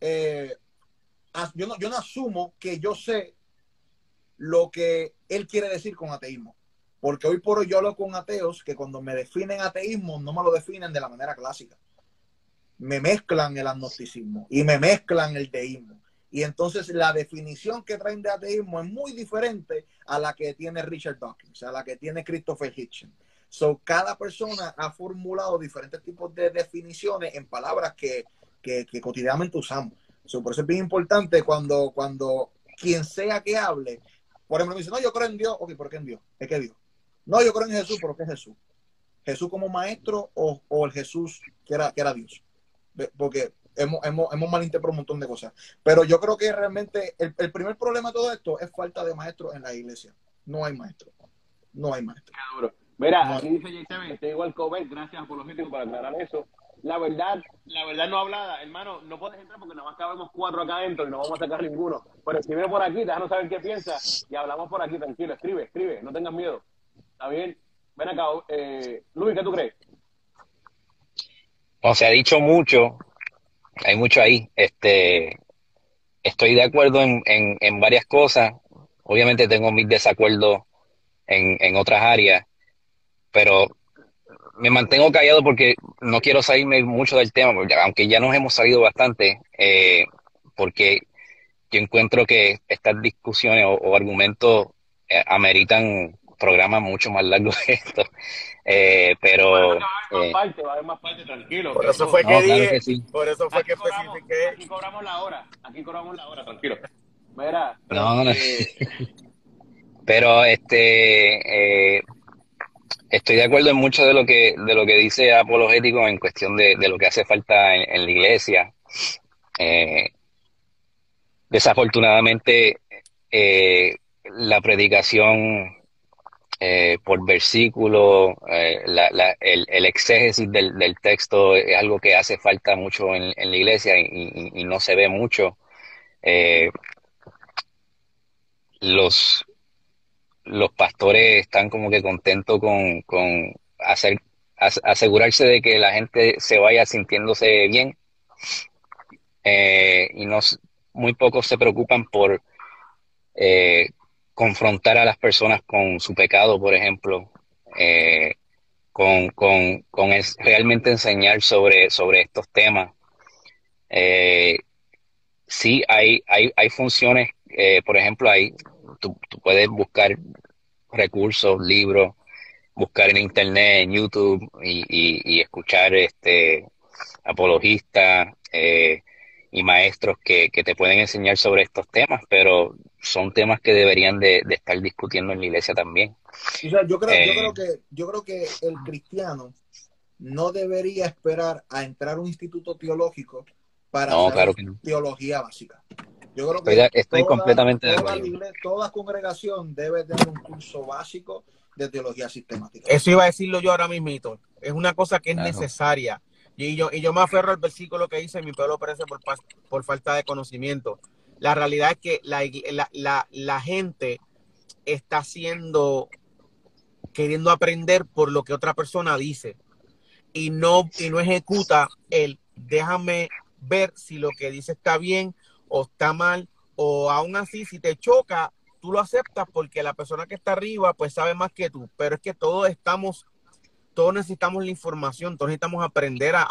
S4: eh, yo, no, yo no asumo que yo sé lo que él quiere decir con ateísmo. Porque hoy por hoy yo hablo con ateos que cuando me definen ateísmo no me lo definen de la manera clásica. Me mezclan el agnosticismo y me mezclan el deísmo. Y entonces la definición que traen de ateísmo es muy diferente a la que tiene Richard Dawkins, a la que tiene Christopher Hitchens. So, cada persona ha formulado diferentes tipos de definiciones en palabras que, que, cotidianamente usamos. So, por eso es bien importante cuando, cuando quien sea que hable, por ejemplo, me dice, no, yo creo en Dios, ok, ¿por qué en Dios? ¿Es que Dios? No, yo creo en Jesús, pero ¿qué es Jesús? ¿Jesús como maestro o, el Jesús que era, que era Dios? Porque hemos, hemos, hemos malinterpretado un montón de cosas. Pero yo creo que realmente el, primer problema de todo esto es falta de maestros en la iglesia. No hay maestros. No hay maestros.
S2: Mira, aquí dice JTV, estoy igual Cover, gracias por los últimos para aclarar eso. La verdad, la verdad no hablada, hermano, no puedes entrar porque nada más cabemos cuatro acá adentro y no vamos a sacar ninguno. Pero escribe por aquí, déjanos saber qué piensas y hablamos por aquí, tranquilo, escribe, escribe, no tengas miedo. ¿Está bien? Ven acá, eh, Luis, ¿qué tú crees?
S3: Como se ha dicho mucho, hay mucho ahí. Este, estoy de acuerdo en, en, varias cosas. Obviamente tengo mis desacuerdos en, en otras áreas, pero me mantengo callado porque no quiero salirme mucho del tema, aunque ya nos hemos salido bastante, eh, porque yo encuentro que estas discusiones o, argumentos eh, ameritan programa mucho más largo que esto. Eh, pero.
S2: va a haber más eh, parte, va a haber más parte, tranquilo.
S5: Por eso fue que dije. por eso fue que especifiqué.
S2: Aquí cobramos la hora. Aquí cobramos la hora, tranquilo. Mira.
S3: No, no. pero este. Estoy de acuerdo en mucho de lo que de lo que dice apologético en cuestión de, de lo que hace falta en, en la iglesia. Eh, desafortunadamente, eh, la predicación eh, por versículo, eh, el, exégesis del, del, texto es algo que hace falta mucho en, la iglesia y, no se ve mucho. Los, los pastores están como que contentos con, con hacer, asegurarse de que la gente se vaya sintiéndose bien y no, muy pocos se preocupan por confrontar a las personas con su pecado, por ejemplo, eh, con, con, con realmente enseñar sobre, sobre estos temas. Eh, sí, hay, hay, hay funciones, eh, por ejemplo, hay, tú, puedes buscar recursos, libros, buscar en internet, en YouTube y, y, escuchar este apologistas y maestros que, que te pueden enseñar sobre estos temas, pero son temas que deberían de, estar discutiendo en la iglesia también.
S4: yo, creo, yo, creo eh, que, yo creo que el cristiano no debería esperar a entrar a un instituto teológico para hacer teología básica. Yo creo que
S3: estoy, completamente de acuerdo.
S4: Toda, congregación debe tener un curso básico de teología sistemática.
S5: Eso iba a decirlo yo ahora mismo. Es una cosa que es necesaria. Y yo, y yo me aferro al versículo que dice, mi pueblo perece por, por falta de conocimiento. La realidad es que la, gente está haciendo, queriendo aprender por lo que otra persona dice y no, y no ejecuta el déjame ver si lo que dice está bien o está mal o aún así si te choca, tú lo aceptas porque la persona que está arriba pues sabe más que tú, pero es que todos estamos, todos necesitamos la información, todos necesitamos aprender a,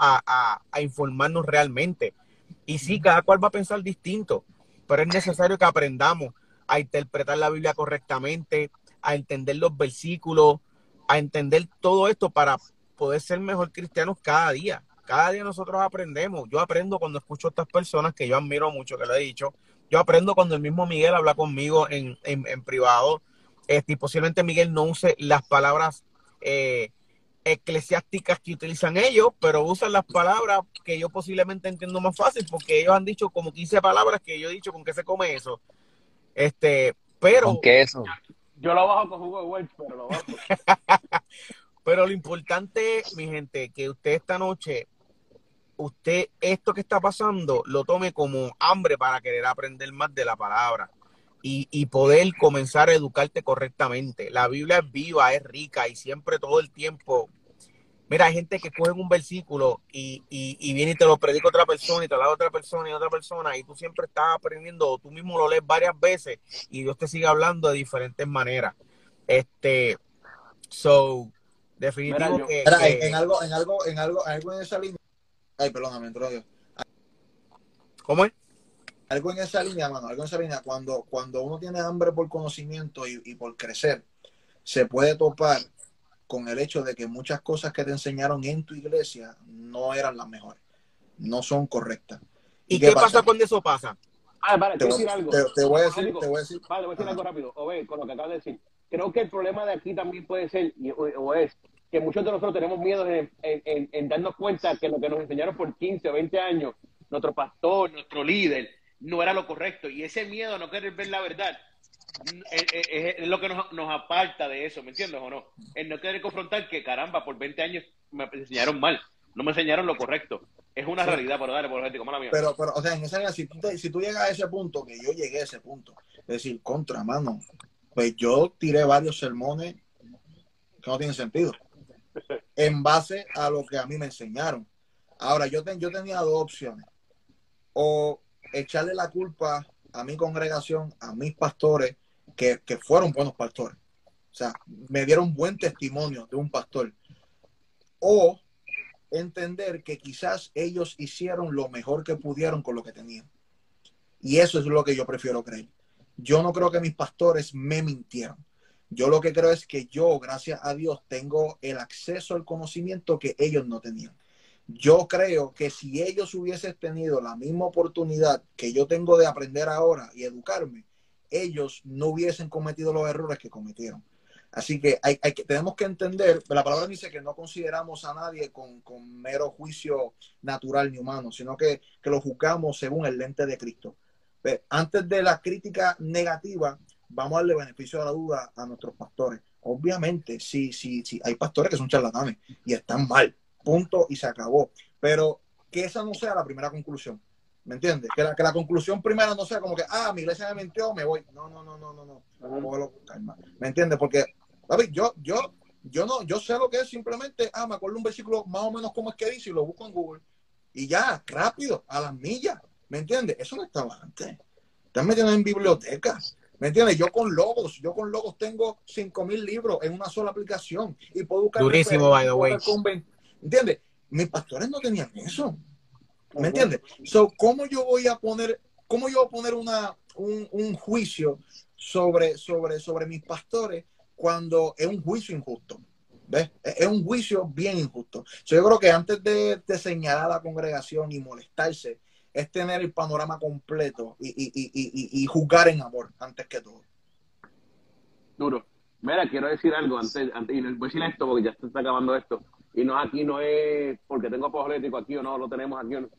S5: a informarnos realmente. Y sí, cada cual va a pensar distinto pero es necesario que aprendamos a interpretar la Biblia correctamente, a entender los versículos, a entender todo esto para poder ser mejor cristianos cada día. Cada día nosotros aprendemos. Yo aprendo cuando escucho a estas personas que yo admiro mucho, que lo he dicho. Yo aprendo cuando el mismo Miguel habla conmigo en, privado. Este, y posiblemente Miguel no use las palabras eh, eclesiásticas que utilizan ellos, pero usan las palabras que yo posiblemente entiendo más fácil, porque ellos han dicho como 15 palabras que yo he dicho con qué se come eso. Este, pero.
S3: ¿Con queso?
S2: Yo lo bajo con jugo de Welch, pero lo bajo.
S5: pero lo importante, mi gente, que usted esta noche, usted esto que está pasando, lo tome como hambre para querer aprender más de la palabra. Y, y, poder comenzar a educarte correctamente. La Biblia es viva, es rica y siempre todo el tiempo Mira, hay gente que coge un versículo y, y, y viene y te lo predica otra persona y te lo da otra persona y otra persona y tú siempre estás aprendiendo o tú mismo lo lees varias veces y Dios te sigue hablando de diferentes maneras. Este, so, definitivo
S2: Mira, yo-
S5: que,
S4: Mira,
S5: que-
S4: en, en algo, en algo, en algo, algo en esa línea. Ay, perdóname, entró Dios.
S5: ¿cómo es?
S4: Algo en esa línea, mano, algo en esa línea. Cuando, cuando uno tiene hambre por conocimiento y, y por crecer, se puede topar con el hecho de que muchas cosas que te enseñaron en tu iglesia no eran las mejores, no son correctas.
S5: ¿Y qué, pasa? cuando eso pasa?
S2: Ah, vale,
S4: Te, voy-
S2: decir algo.
S4: te- te voy a decir,
S2: Algo.
S4: te voy a decir.
S2: Vale, voy a decir
S4: Ajá.
S2: algo rápido. O ve, con lo que acabas de decir. Creo que el problema de aquí también puede ser, y- o, o es, que muchos de nosotros tenemos miedo en, en- en- en darnos cuenta que lo que nos enseñaron por 15 o 20 años, nuestro pastor, nuestro líder, no era lo correcto. Y ese miedo a no querer ver la verdad mm, es, es- es lo que nos, nos aparta de eso, ¿me entiendes o no? El no querer confrontar que, caramba, por 20 años me enseñaron mal, no me enseñaron lo correcto. Es una
S4: Sí.
S2: realidad, pero dale, por ejemplo, mala mía.
S4: Pero, pero, o sea, en esa si tú, te- si tú llegas a ese punto, que yo llegué a ese punto, es decir, contra mano, pues yo tiré varios sermones que no tienen sentido, en base a lo que a mí me enseñaron. Ahora, yo, ten- yo tenía dos opciones, o echarle la culpa a mi congregación, a mis pastores, que, que fueron buenos pastores, o sea, me dieron buen testimonio de un pastor, o entender que quizás ellos hicieron lo mejor que pudieron con lo que tenían. Y eso es lo que yo prefiero creer. Yo no creo que mis pastores me mintieron. Yo lo que creo es que yo, gracias a Dios, tengo el acceso al conocimiento que ellos no tenían. Yo creo que si ellos hubiesen tenido la misma oportunidad que yo tengo de aprender ahora y educarme, ellos no hubiesen cometido los errores que cometieron. Así que, hay, que tenemos que entender, la palabra dice que no consideramos a nadie con, con mero juicio natural ni humano, sino que, que lo juzgamos según el lente de Cristo. Antes de la crítica negativa, vamos a darle beneficio de la duda a nuestros pastores. Obviamente, sí, sí, sí, hay pastores que son charlatanes y están mal, punto y se acabó. Pero que esa no sea la primera conclusión. ¿Me entiendes? Que la, que la conclusión primera no sea como que, ah, mi iglesia me mintió, me voy. No, no, no, no, no, no. Con calma. ¿Me entiendes? Porque, papi, yo, yo, yo no, yo sé lo que es simplemente, ah, me acuerdo un versículo más o menos como es que dice y lo busco en Google. Y ya, rápido, a las millas. ¿Me entiendes? Eso no estaba antes. Están metiendo en bibliotecas. ¿Me entiendes? Yo con logos, yo con logos tengo 5000 libros en una sola aplicación y puedo buscar.
S5: Durísimo, by the way.
S4: ¿Entiendes? Mis pastores no tenían eso. ¿Me entiendes? So, ¿cómo yo voy a poner, cómo yo voy a poner una, un, un juicio sobre, sobre, sobre mis pastores cuando es un juicio injusto? ¿Ves? Es es un juicio bien injusto. So, yo creo que antes de, de señalar a la congregación y molestarse, es tener el panorama completo y, y, y, y, juzgar en amor antes que todo.
S2: Duro. Mira, quiero decir algo antes, antes y voy a decir esto porque ya se está acabando esto. Y no aquí no es porque tengo apologético aquí o no, lo tenemos aquí o no.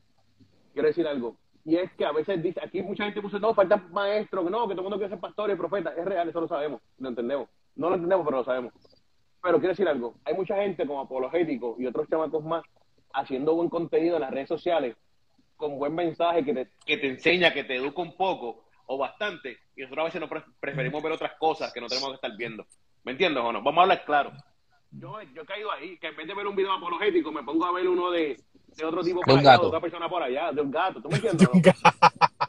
S2: Quiero decir algo. Y es que a veces dice, aquí mucha gente puso, no, falta maestro, no, que todo el mundo quiere ser pastor y profeta. Es real, eso lo sabemos, lo entendemos. No lo entendemos, pero lo sabemos. Pero quiero decir algo. Hay mucha gente como apologético y otros chamacos más haciendo buen contenido en las redes sociales con buen mensaje que te, que te enseña, que te educa un poco o bastante, y nosotros a veces no pre- preferimos ver otras cosas que no tenemos que estar viendo. ¿Me entiendes o no? Vamos a hablar claro. Yo, yo he caído ahí, que en vez de ver un video apologético, me pongo a ver uno de, de otro tipo
S3: De
S2: por allá,
S3: gato.
S2: de otra persona por allá, de un gato. ¿Tú me entiendes? o no?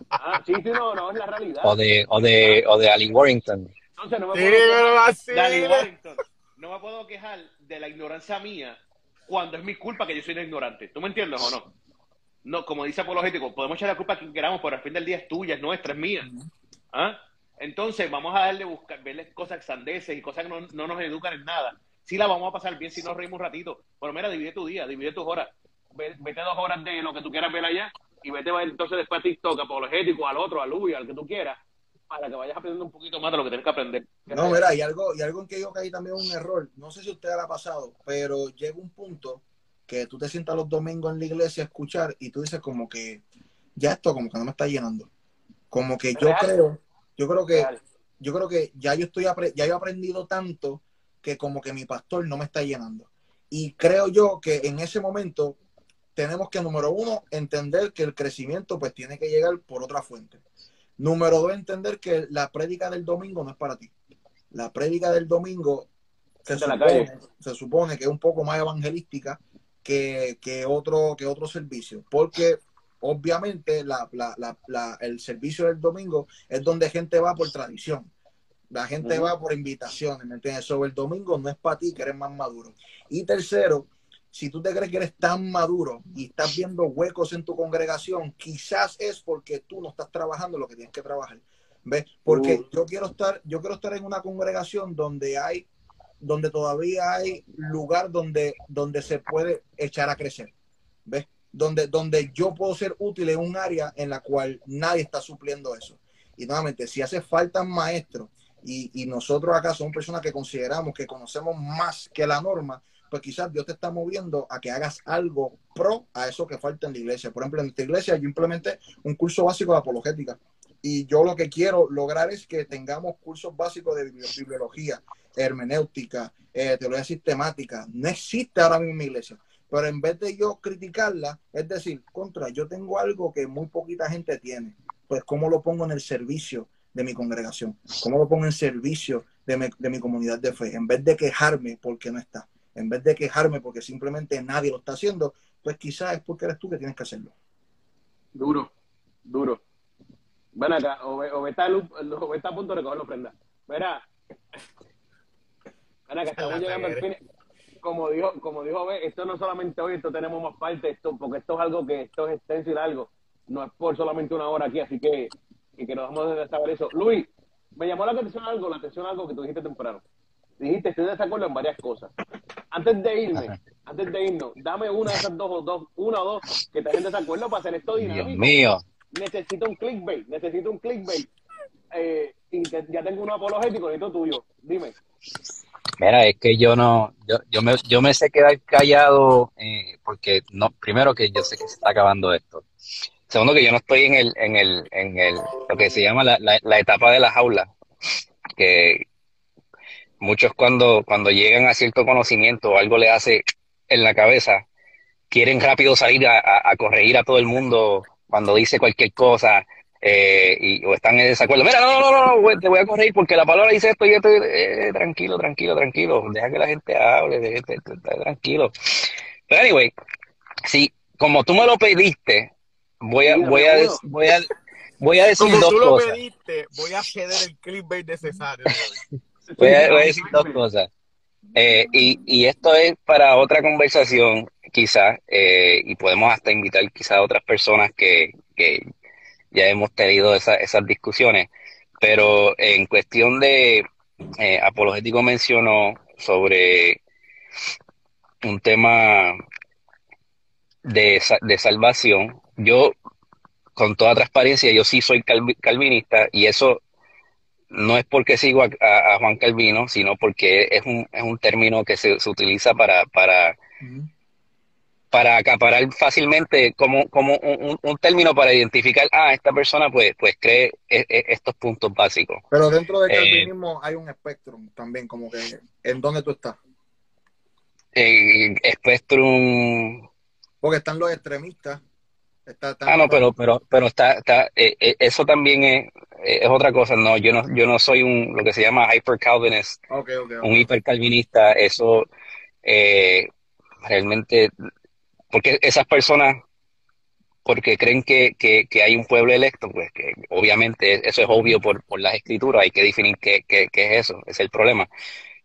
S2: Ah, sí, sí, no, no, es la realidad.
S3: O de, o de, o de Ali Warrington.
S2: Entonces no me
S5: Sí,
S2: puedo quejar
S5: pero así,
S2: de Ali. Warrington. No me puedo quejar de la ignorancia mía cuando es mi culpa que yo soy un ignorante. ¿Tú me entiendes o no? No, como dice Apologético, podemos echar la culpa a quien queramos, pero al fin del día es tuya, es nuestra, es mía. ¿Ah? Entonces vamos a darle buscar, verles cosas sandeces y cosas que no, no nos educan en nada. Sí la vamos a pasar bien si nos reímos un ratito. Pero mira, divide tu día, divide tus horas. Ve- Vete dos horas de lo que tú quieras ver allá y vete a ver entonces después a TikTok, apologético, al otro, al Uy, al que tú quieras, para que vayas aprendiendo un poquito más de lo que tienes que aprender.
S4: No, mira, y algo, y algo en que yo caí también un error. No sé si a usted le ha pasado, pero llega un punto que tú te sientas los domingos en la iglesia a escuchar y tú dices como que ya esto como que no me está llenando. Como que yo
S2: Real.
S4: creo, yo creo que,
S2: Real.
S4: yo creo que ya yo estoy ya yo he aprendido tanto que como que mi pastor no me está llenando. Y creo yo que en ese momento tenemos que, número uno, entender que el crecimiento pues tiene que llegar por otra fuente. Número dos, entender que la prédica del domingo no es para ti. La prédica del domingo se supone, se supone que es un poco más evangelística que, que otro, que otro servicio, porque obviamente la, la- la- el servicio del domingo es donde gente va por tradición. La gente va por invitaciones, ¿me entiendes? Sobre el domingo no es para ti que eres más maduro. Y tercero, si tú te crees que eres tan maduro y estás viendo huecos en tu congregación, quizás es porque tú no estás trabajando lo que tienes que trabajar. ¿Ves? Porque
S2: Uh.
S4: yo quiero estar, yo quiero estar en una congregación donde hay, donde todavía hay lugar donde, donde se puede echar a crecer. ¿Ves? Donde, donde yo puedo ser útil en un área en la cual nadie está supliendo eso. Y nuevamente, si hace falta maestros y, y nosotros acá somos personas que consideramos que conocemos más que la norma, pues quizás Dios te está moviendo a que hagas algo pro a eso que falta en la iglesia. Por ejemplo, en esta iglesia yo implementé un curso básico de apologética. Y yo lo que quiero lograr es que tengamos cursos básicos de bibli- bibliología, hermenéutica, eh, teología sistemática. No existe ahora mismo mi iglesia. Pero en vez de yo criticarla, es decir, contra, yo tengo algo que muy poquita gente tiene. Pues, ¿cómo lo pongo en el servicio de mi congregación? ¿Cómo lo pongo en servicio de mi, comunidad de fe? En vez de quejarme porque no está, en vez de quejarme porque simplemente nadie lo está haciendo, pues quizás es porque eres tú que tienes que hacerlo.
S2: Duro, duro. Ven acá, Ove, Ove está, a punto de recoger la ofrenda. Mira, estamos llegando al fin. Como dijo, como dijo Ove, esto no solamente hoy, esto tenemos más parte, esto, porque esto es algo que esto es extenso y largo. No es por solamente una hora aquí, así que, y que nos vamos a saber eso. Luis, me llamó la atención algo, la atención algo que tú dijiste temprano. Dijiste, estoy de desacuerdo en varias cosas. Antes de irme,
S3: Ajá.
S2: antes de irnos, dame una de esas dos o dos, una o dos que estén en desacuerdo para hacer esto
S3: Dios
S2: dinámico
S3: mío.
S2: necesito un clickbait, necesito un clickbait. Eh, y te- ya tengo un apologético, necesito tuyo. Dime.
S3: Mira, es que yo no, yo, yo me, yo me sé quedar callado eh, porque no, primero que yo sé que se está acabando esto. Segundo que yo no estoy en el, en el, en el, lo que se llama la, la, etapa de la jaula, que muchos cuando, cuando llegan a cierto conocimiento algo le hace en la cabeza, quieren rápido salir a corregir a todo el mundo cuando dice cualquier cosa eh, y, o están en desacuerdo. Mira, no, no, no, no, te voy a corregir porque la palabra dice esto y esto. eh, tranquilo, tranquilo, tranquilo. Deja que la gente hable, de, de- de- de- tranquilo. Pero anyway, si como tú me lo pediste, voy a, voy a, voy a, voy a decir
S5: Como
S3: dos
S5: tú lo
S3: cosas.
S5: pediste, voy a ceder el clickbait necesario.
S3: Voy a, voy a decir dos cosas. Eh, y, y esto es para otra conversación, quizás, eh, y podemos hasta invitar quizás a otras personas que, que ya hemos tenido esa- esas discusiones. Pero en cuestión de, eh, Apologético mencionó sobre un tema de, de salvación. Yo, con toda transparencia, yo sí soy calvi- calvinista y eso no es porque sigo a Juan Calvino, sino porque es un, es un término que se, se utiliza para, para, para acaparar fácilmente como, como un, un- término para identificar, ah, esta persona pues, pues cree e- e- estos puntos básicos.
S4: Pero dentro del
S3: Eh,
S4: calvinismo hay un espectro también, como que en dónde tú estás.
S3: Eh, Spectrum,
S4: Porque están los extremistas. Está,
S3: ah, no, pero, pero, pero está, está, eh, eh, eso también es, es otra cosa, no, yo no, yo no soy un, lo que se llama hyper calvinist,
S4: Ok, ok, ok.
S3: un hipercalvinista, eso eh, realmente, porque esas personas, porque creen que, que, que hay un pueblo electo, pues que obviamente eso es obvio por, por las escrituras, hay que definir qué, qué, qué es eso, es el problema,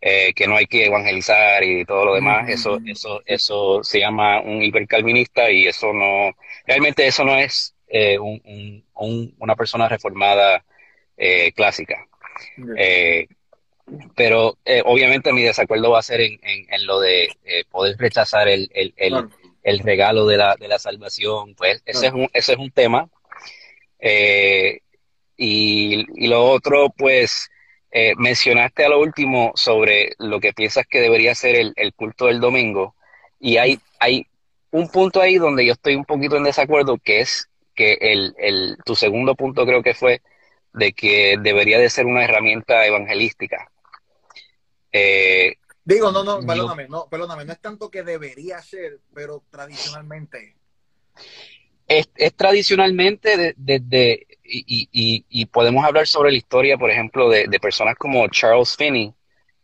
S3: eh, que no hay que evangelizar y todo lo demás, eso, eso, eso se llama un hipercalvinista y eso no, realmente eso no es eh, un, un- un- una persona reformada eh, clásica. Pero obviamente mi desacuerdo va a ser en, en, en lo de poder rechazar el, el, el,
S4: Claro.
S3: El regalo de la, de la salvación. Pues ese, es un, ese es un tema. Eh, y, y lo otro, pues, eh, mencionaste a lo último sobre lo que piensas que debería ser el, el culto del domingo. Y hay, hay un punto ahí donde yo estoy un poquito en desacuerdo, que es que el, el, tu segundo punto creo que fue de que debería de ser una herramienta evangelística. Eh,
S4: Digo, no, no, perdóname, no, perdóname, no es tanto que debería ser, pero tradicionalmente.
S3: es, es tradicionalmente de- desde, y, y- y- y podemos hablar sobre la historia, por ejemplo, de, de personas como Charles Finney,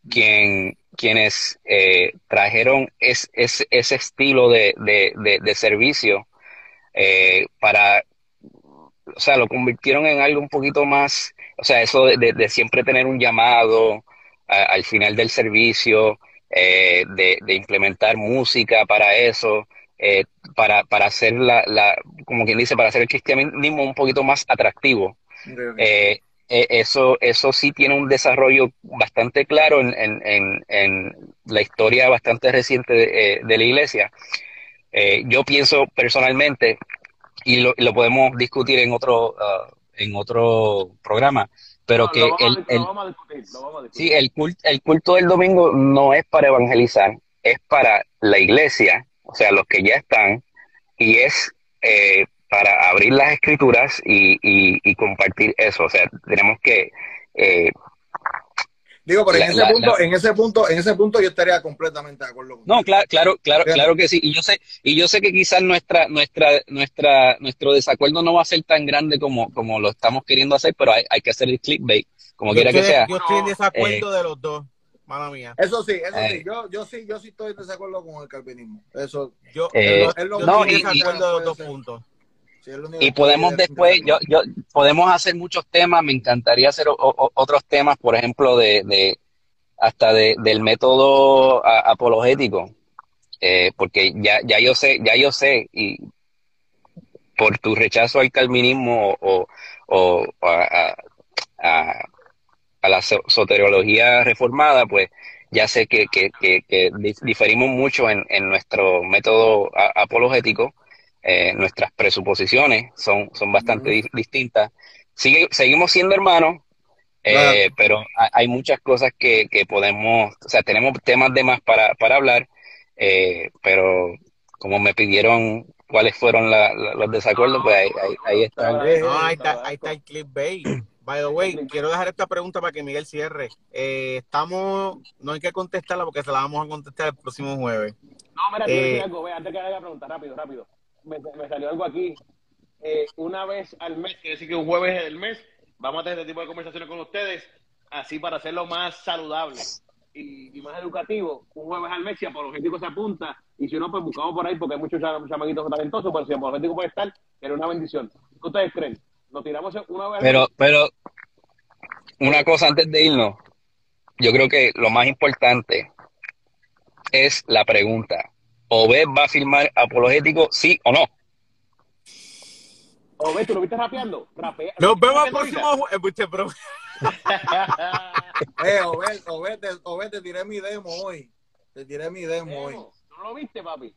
S3: quien, quienes eh, trajeron es, es- ese estilo de, de, de, de servicio eh, para, o sea, lo convirtieron en algo un poquito más, o sea, eso de, de- de siempre tener un llamado a- al final del servicio, eh, de, de implementar música para eso, eh, para, para hacer la, la, como quien dice, para hacer el cristianismo un poquito más atractivo. Eh, eh, eso, eso sí tiene un desarrollo bastante claro en, en, en, en la historia bastante reciente de, de la iglesia. Yo pienso personalmente, y lo, lo podemos discutir en otro, ah, en otro programa, pero
S2: No,
S3: que el,
S2: discutir.
S3: sí, el culto, el culto del domingo no es para evangelizar, es para la iglesia, o sea, los que ya están, y es eh, para abrir las escrituras y, y, y compartir eso. O sea, tenemos que eh,
S4: Digo, pero en ese
S3: la-
S4: punto,
S3: la-
S4: en ese punto, en ese punto yo estaría completamente de acuerdo con
S3: No, claro, claro, claro, claro que sí. Y yo sé, y yo sé que quizás nuestra, nuestra, nuestra, nuestro desacuerdo no va a ser tan grande como, como lo estamos queriendo hacer, pero hay, hay que hacer el clickbait, como
S5: Yo
S3: quiera que sea.
S5: yo estoy en desacuerdo de los dos, mala mía.
S4: Eso sí, eso
S3: Eh.
S4: sí. Yo, yo sí, yo sí estoy en desacuerdo con el calvinismo. Eso,
S5: Yo,
S3: Eh,
S5: yo-
S4: es lo
S5: yo
S3: no,
S5: estoy en
S3: y-
S5: de los dos
S4: ser.
S5: puntos.
S4: Sí,
S3: Y podemos después, yo, yo, podemos hacer muchos temas. Me encantaría hacer o- o- otros temas, por ejemplo, de, de hasta de, del método a- apologético, eh, porque ya, ya yo sé, ya yo sé, y por tu rechazo al calvinismo o, o a, a- la so- soteriología reformada, pues ya sé que, que, que, que di- diferimos mucho en, en nuestro método apologético. Eh, nuestras presuposiciones son, son bastante di- distintas. Sigue, seguimos siendo hermanos, eh, pero ha- hay muchas cosas que, que podemos, o sea, tenemos temas de más para, para hablar, eh, pero como me pidieron cuáles fueron la- la- los desacuerdos, pues ahí, ahí, ahí están.
S5: No, ahí está, ahí está el clickbait. By the way, quiero dejar esta pregunta para que Miguel cierre. Eh, estamos, no hay que contestarla porque se la vamos a contestar el próximo jueves.
S2: No, mira,
S5: Eh,
S2: algo, ve, antes que haga la pregunta, rápido, rápido. Me, salió algo aquí. Eh, una vez al mes, quiere decir que un jueves del mes, vamos a tener este tipo de conversaciones con ustedes, así para hacerlo más saludable y, más educativo. Un jueves al mes, si Apologético se apunta, y si no, pues buscamos por ahí, porque hay muchos cham- chamaquitos talentosos, pero si Apologético puede estar, era una bendición. ¿Qué ustedes creen? ¿Nos tiramos una vez
S3: Pero, pero, una cosa antes de irnos, yo creo que lo más importante es la pregunta. ¿Obed va a firmar apologético, sí o no?
S2: O ve, ¿tú lo viste rapeando? Rapea.
S5: nos vemos el
S2: ¿Rapeando
S5: próximo jueves.
S2: Ahorita?
S4: Eh, Obed, Obed, te, Obed, te tiré mi demo hoy. Te tiré mi demo hoy.
S2: ¿No lo viste, papi?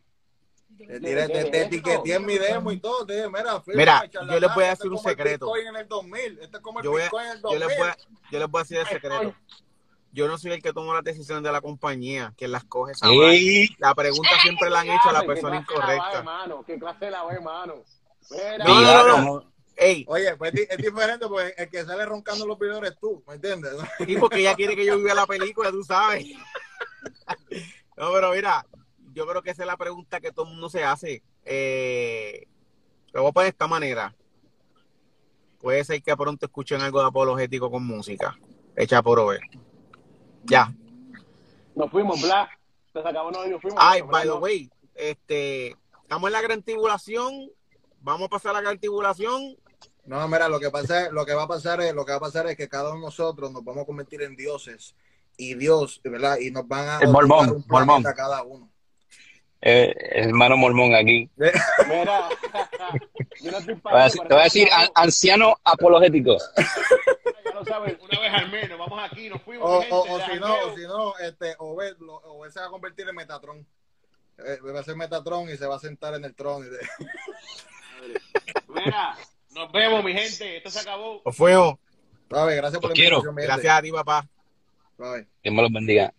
S4: Te, tiré, te, te etiqueté en mi demo y todo. Te dije, mira, firma,
S5: Mira,
S4: charlatán,
S5: yo les voy a
S4: este
S5: decir un
S4: es como el
S5: secreto.
S4: Bitcoin en el 2000. Este es como el
S5: Yo, voy a-
S4: Bitcoin en el
S5: yo
S4: 2000.
S5: les voy a, yo les voy a decir el secreto. Yo no soy el que toma las decisiones de la compañía, quien las coge. La pregunta siempre la han hecho a la
S2: ¿Qué
S5: persona
S2: la
S5: incorrecta.
S2: hermano? ¿Qué clase la va, hermano? Mira,
S5: No, no, no, Ey,
S4: Oye, pues es, di- es diferente porque el que sale roncando los videos eres tú, ¿me entiendes?
S5: y porque ella quiere que yo viva la película, tú sabes. No, pero mira, yo creo que esa es la pregunta que todo el mundo se hace. Eh, lo voy a poner de esta manera. Puede ser que pronto escuchen algo de apologético con música. Hecha por Over. Ya.
S2: Nos fuimos, bla. Se acabó, no, nos fuimos.
S5: Ay,
S2: Bla,
S5: by the way, este, estamos en la gran tribulación. Vamos a pasar la gran tribulación.
S4: No, mira, lo que pasa, lo que va a pasar es, lo que va a pasar es que cada uno de nosotros nos vamos a convertir en dioses y Dios, ¿verdad? Y nos van a
S3: El mormón,
S4: un
S3: mormón.
S4: a cada uno.
S3: Eh, hermano mormón aquí.
S2: Mira, yo no estoy
S3: Te voy a decir, te voy a decir an- anciano apologético.
S2: Ya lo saben, una vez al mes, nos vamos aquí, nos fuimos.
S4: O, o,
S2: gente,
S4: o
S2: de
S4: si no, o si no, este, Obed, lo- Obed se va a convertir en Metatron. Eh, va a ser Metatron y se va a sentar en el trono. y de-
S2: Mira, nos vemos, mi gente. Esto se acabó.
S5: Os fuimos.
S4: Suave, gracias por
S3: Los
S4: la
S3: quiero.
S4: invitación.
S5: Gracias a ti, papá.
S3: Dios me los bendiga.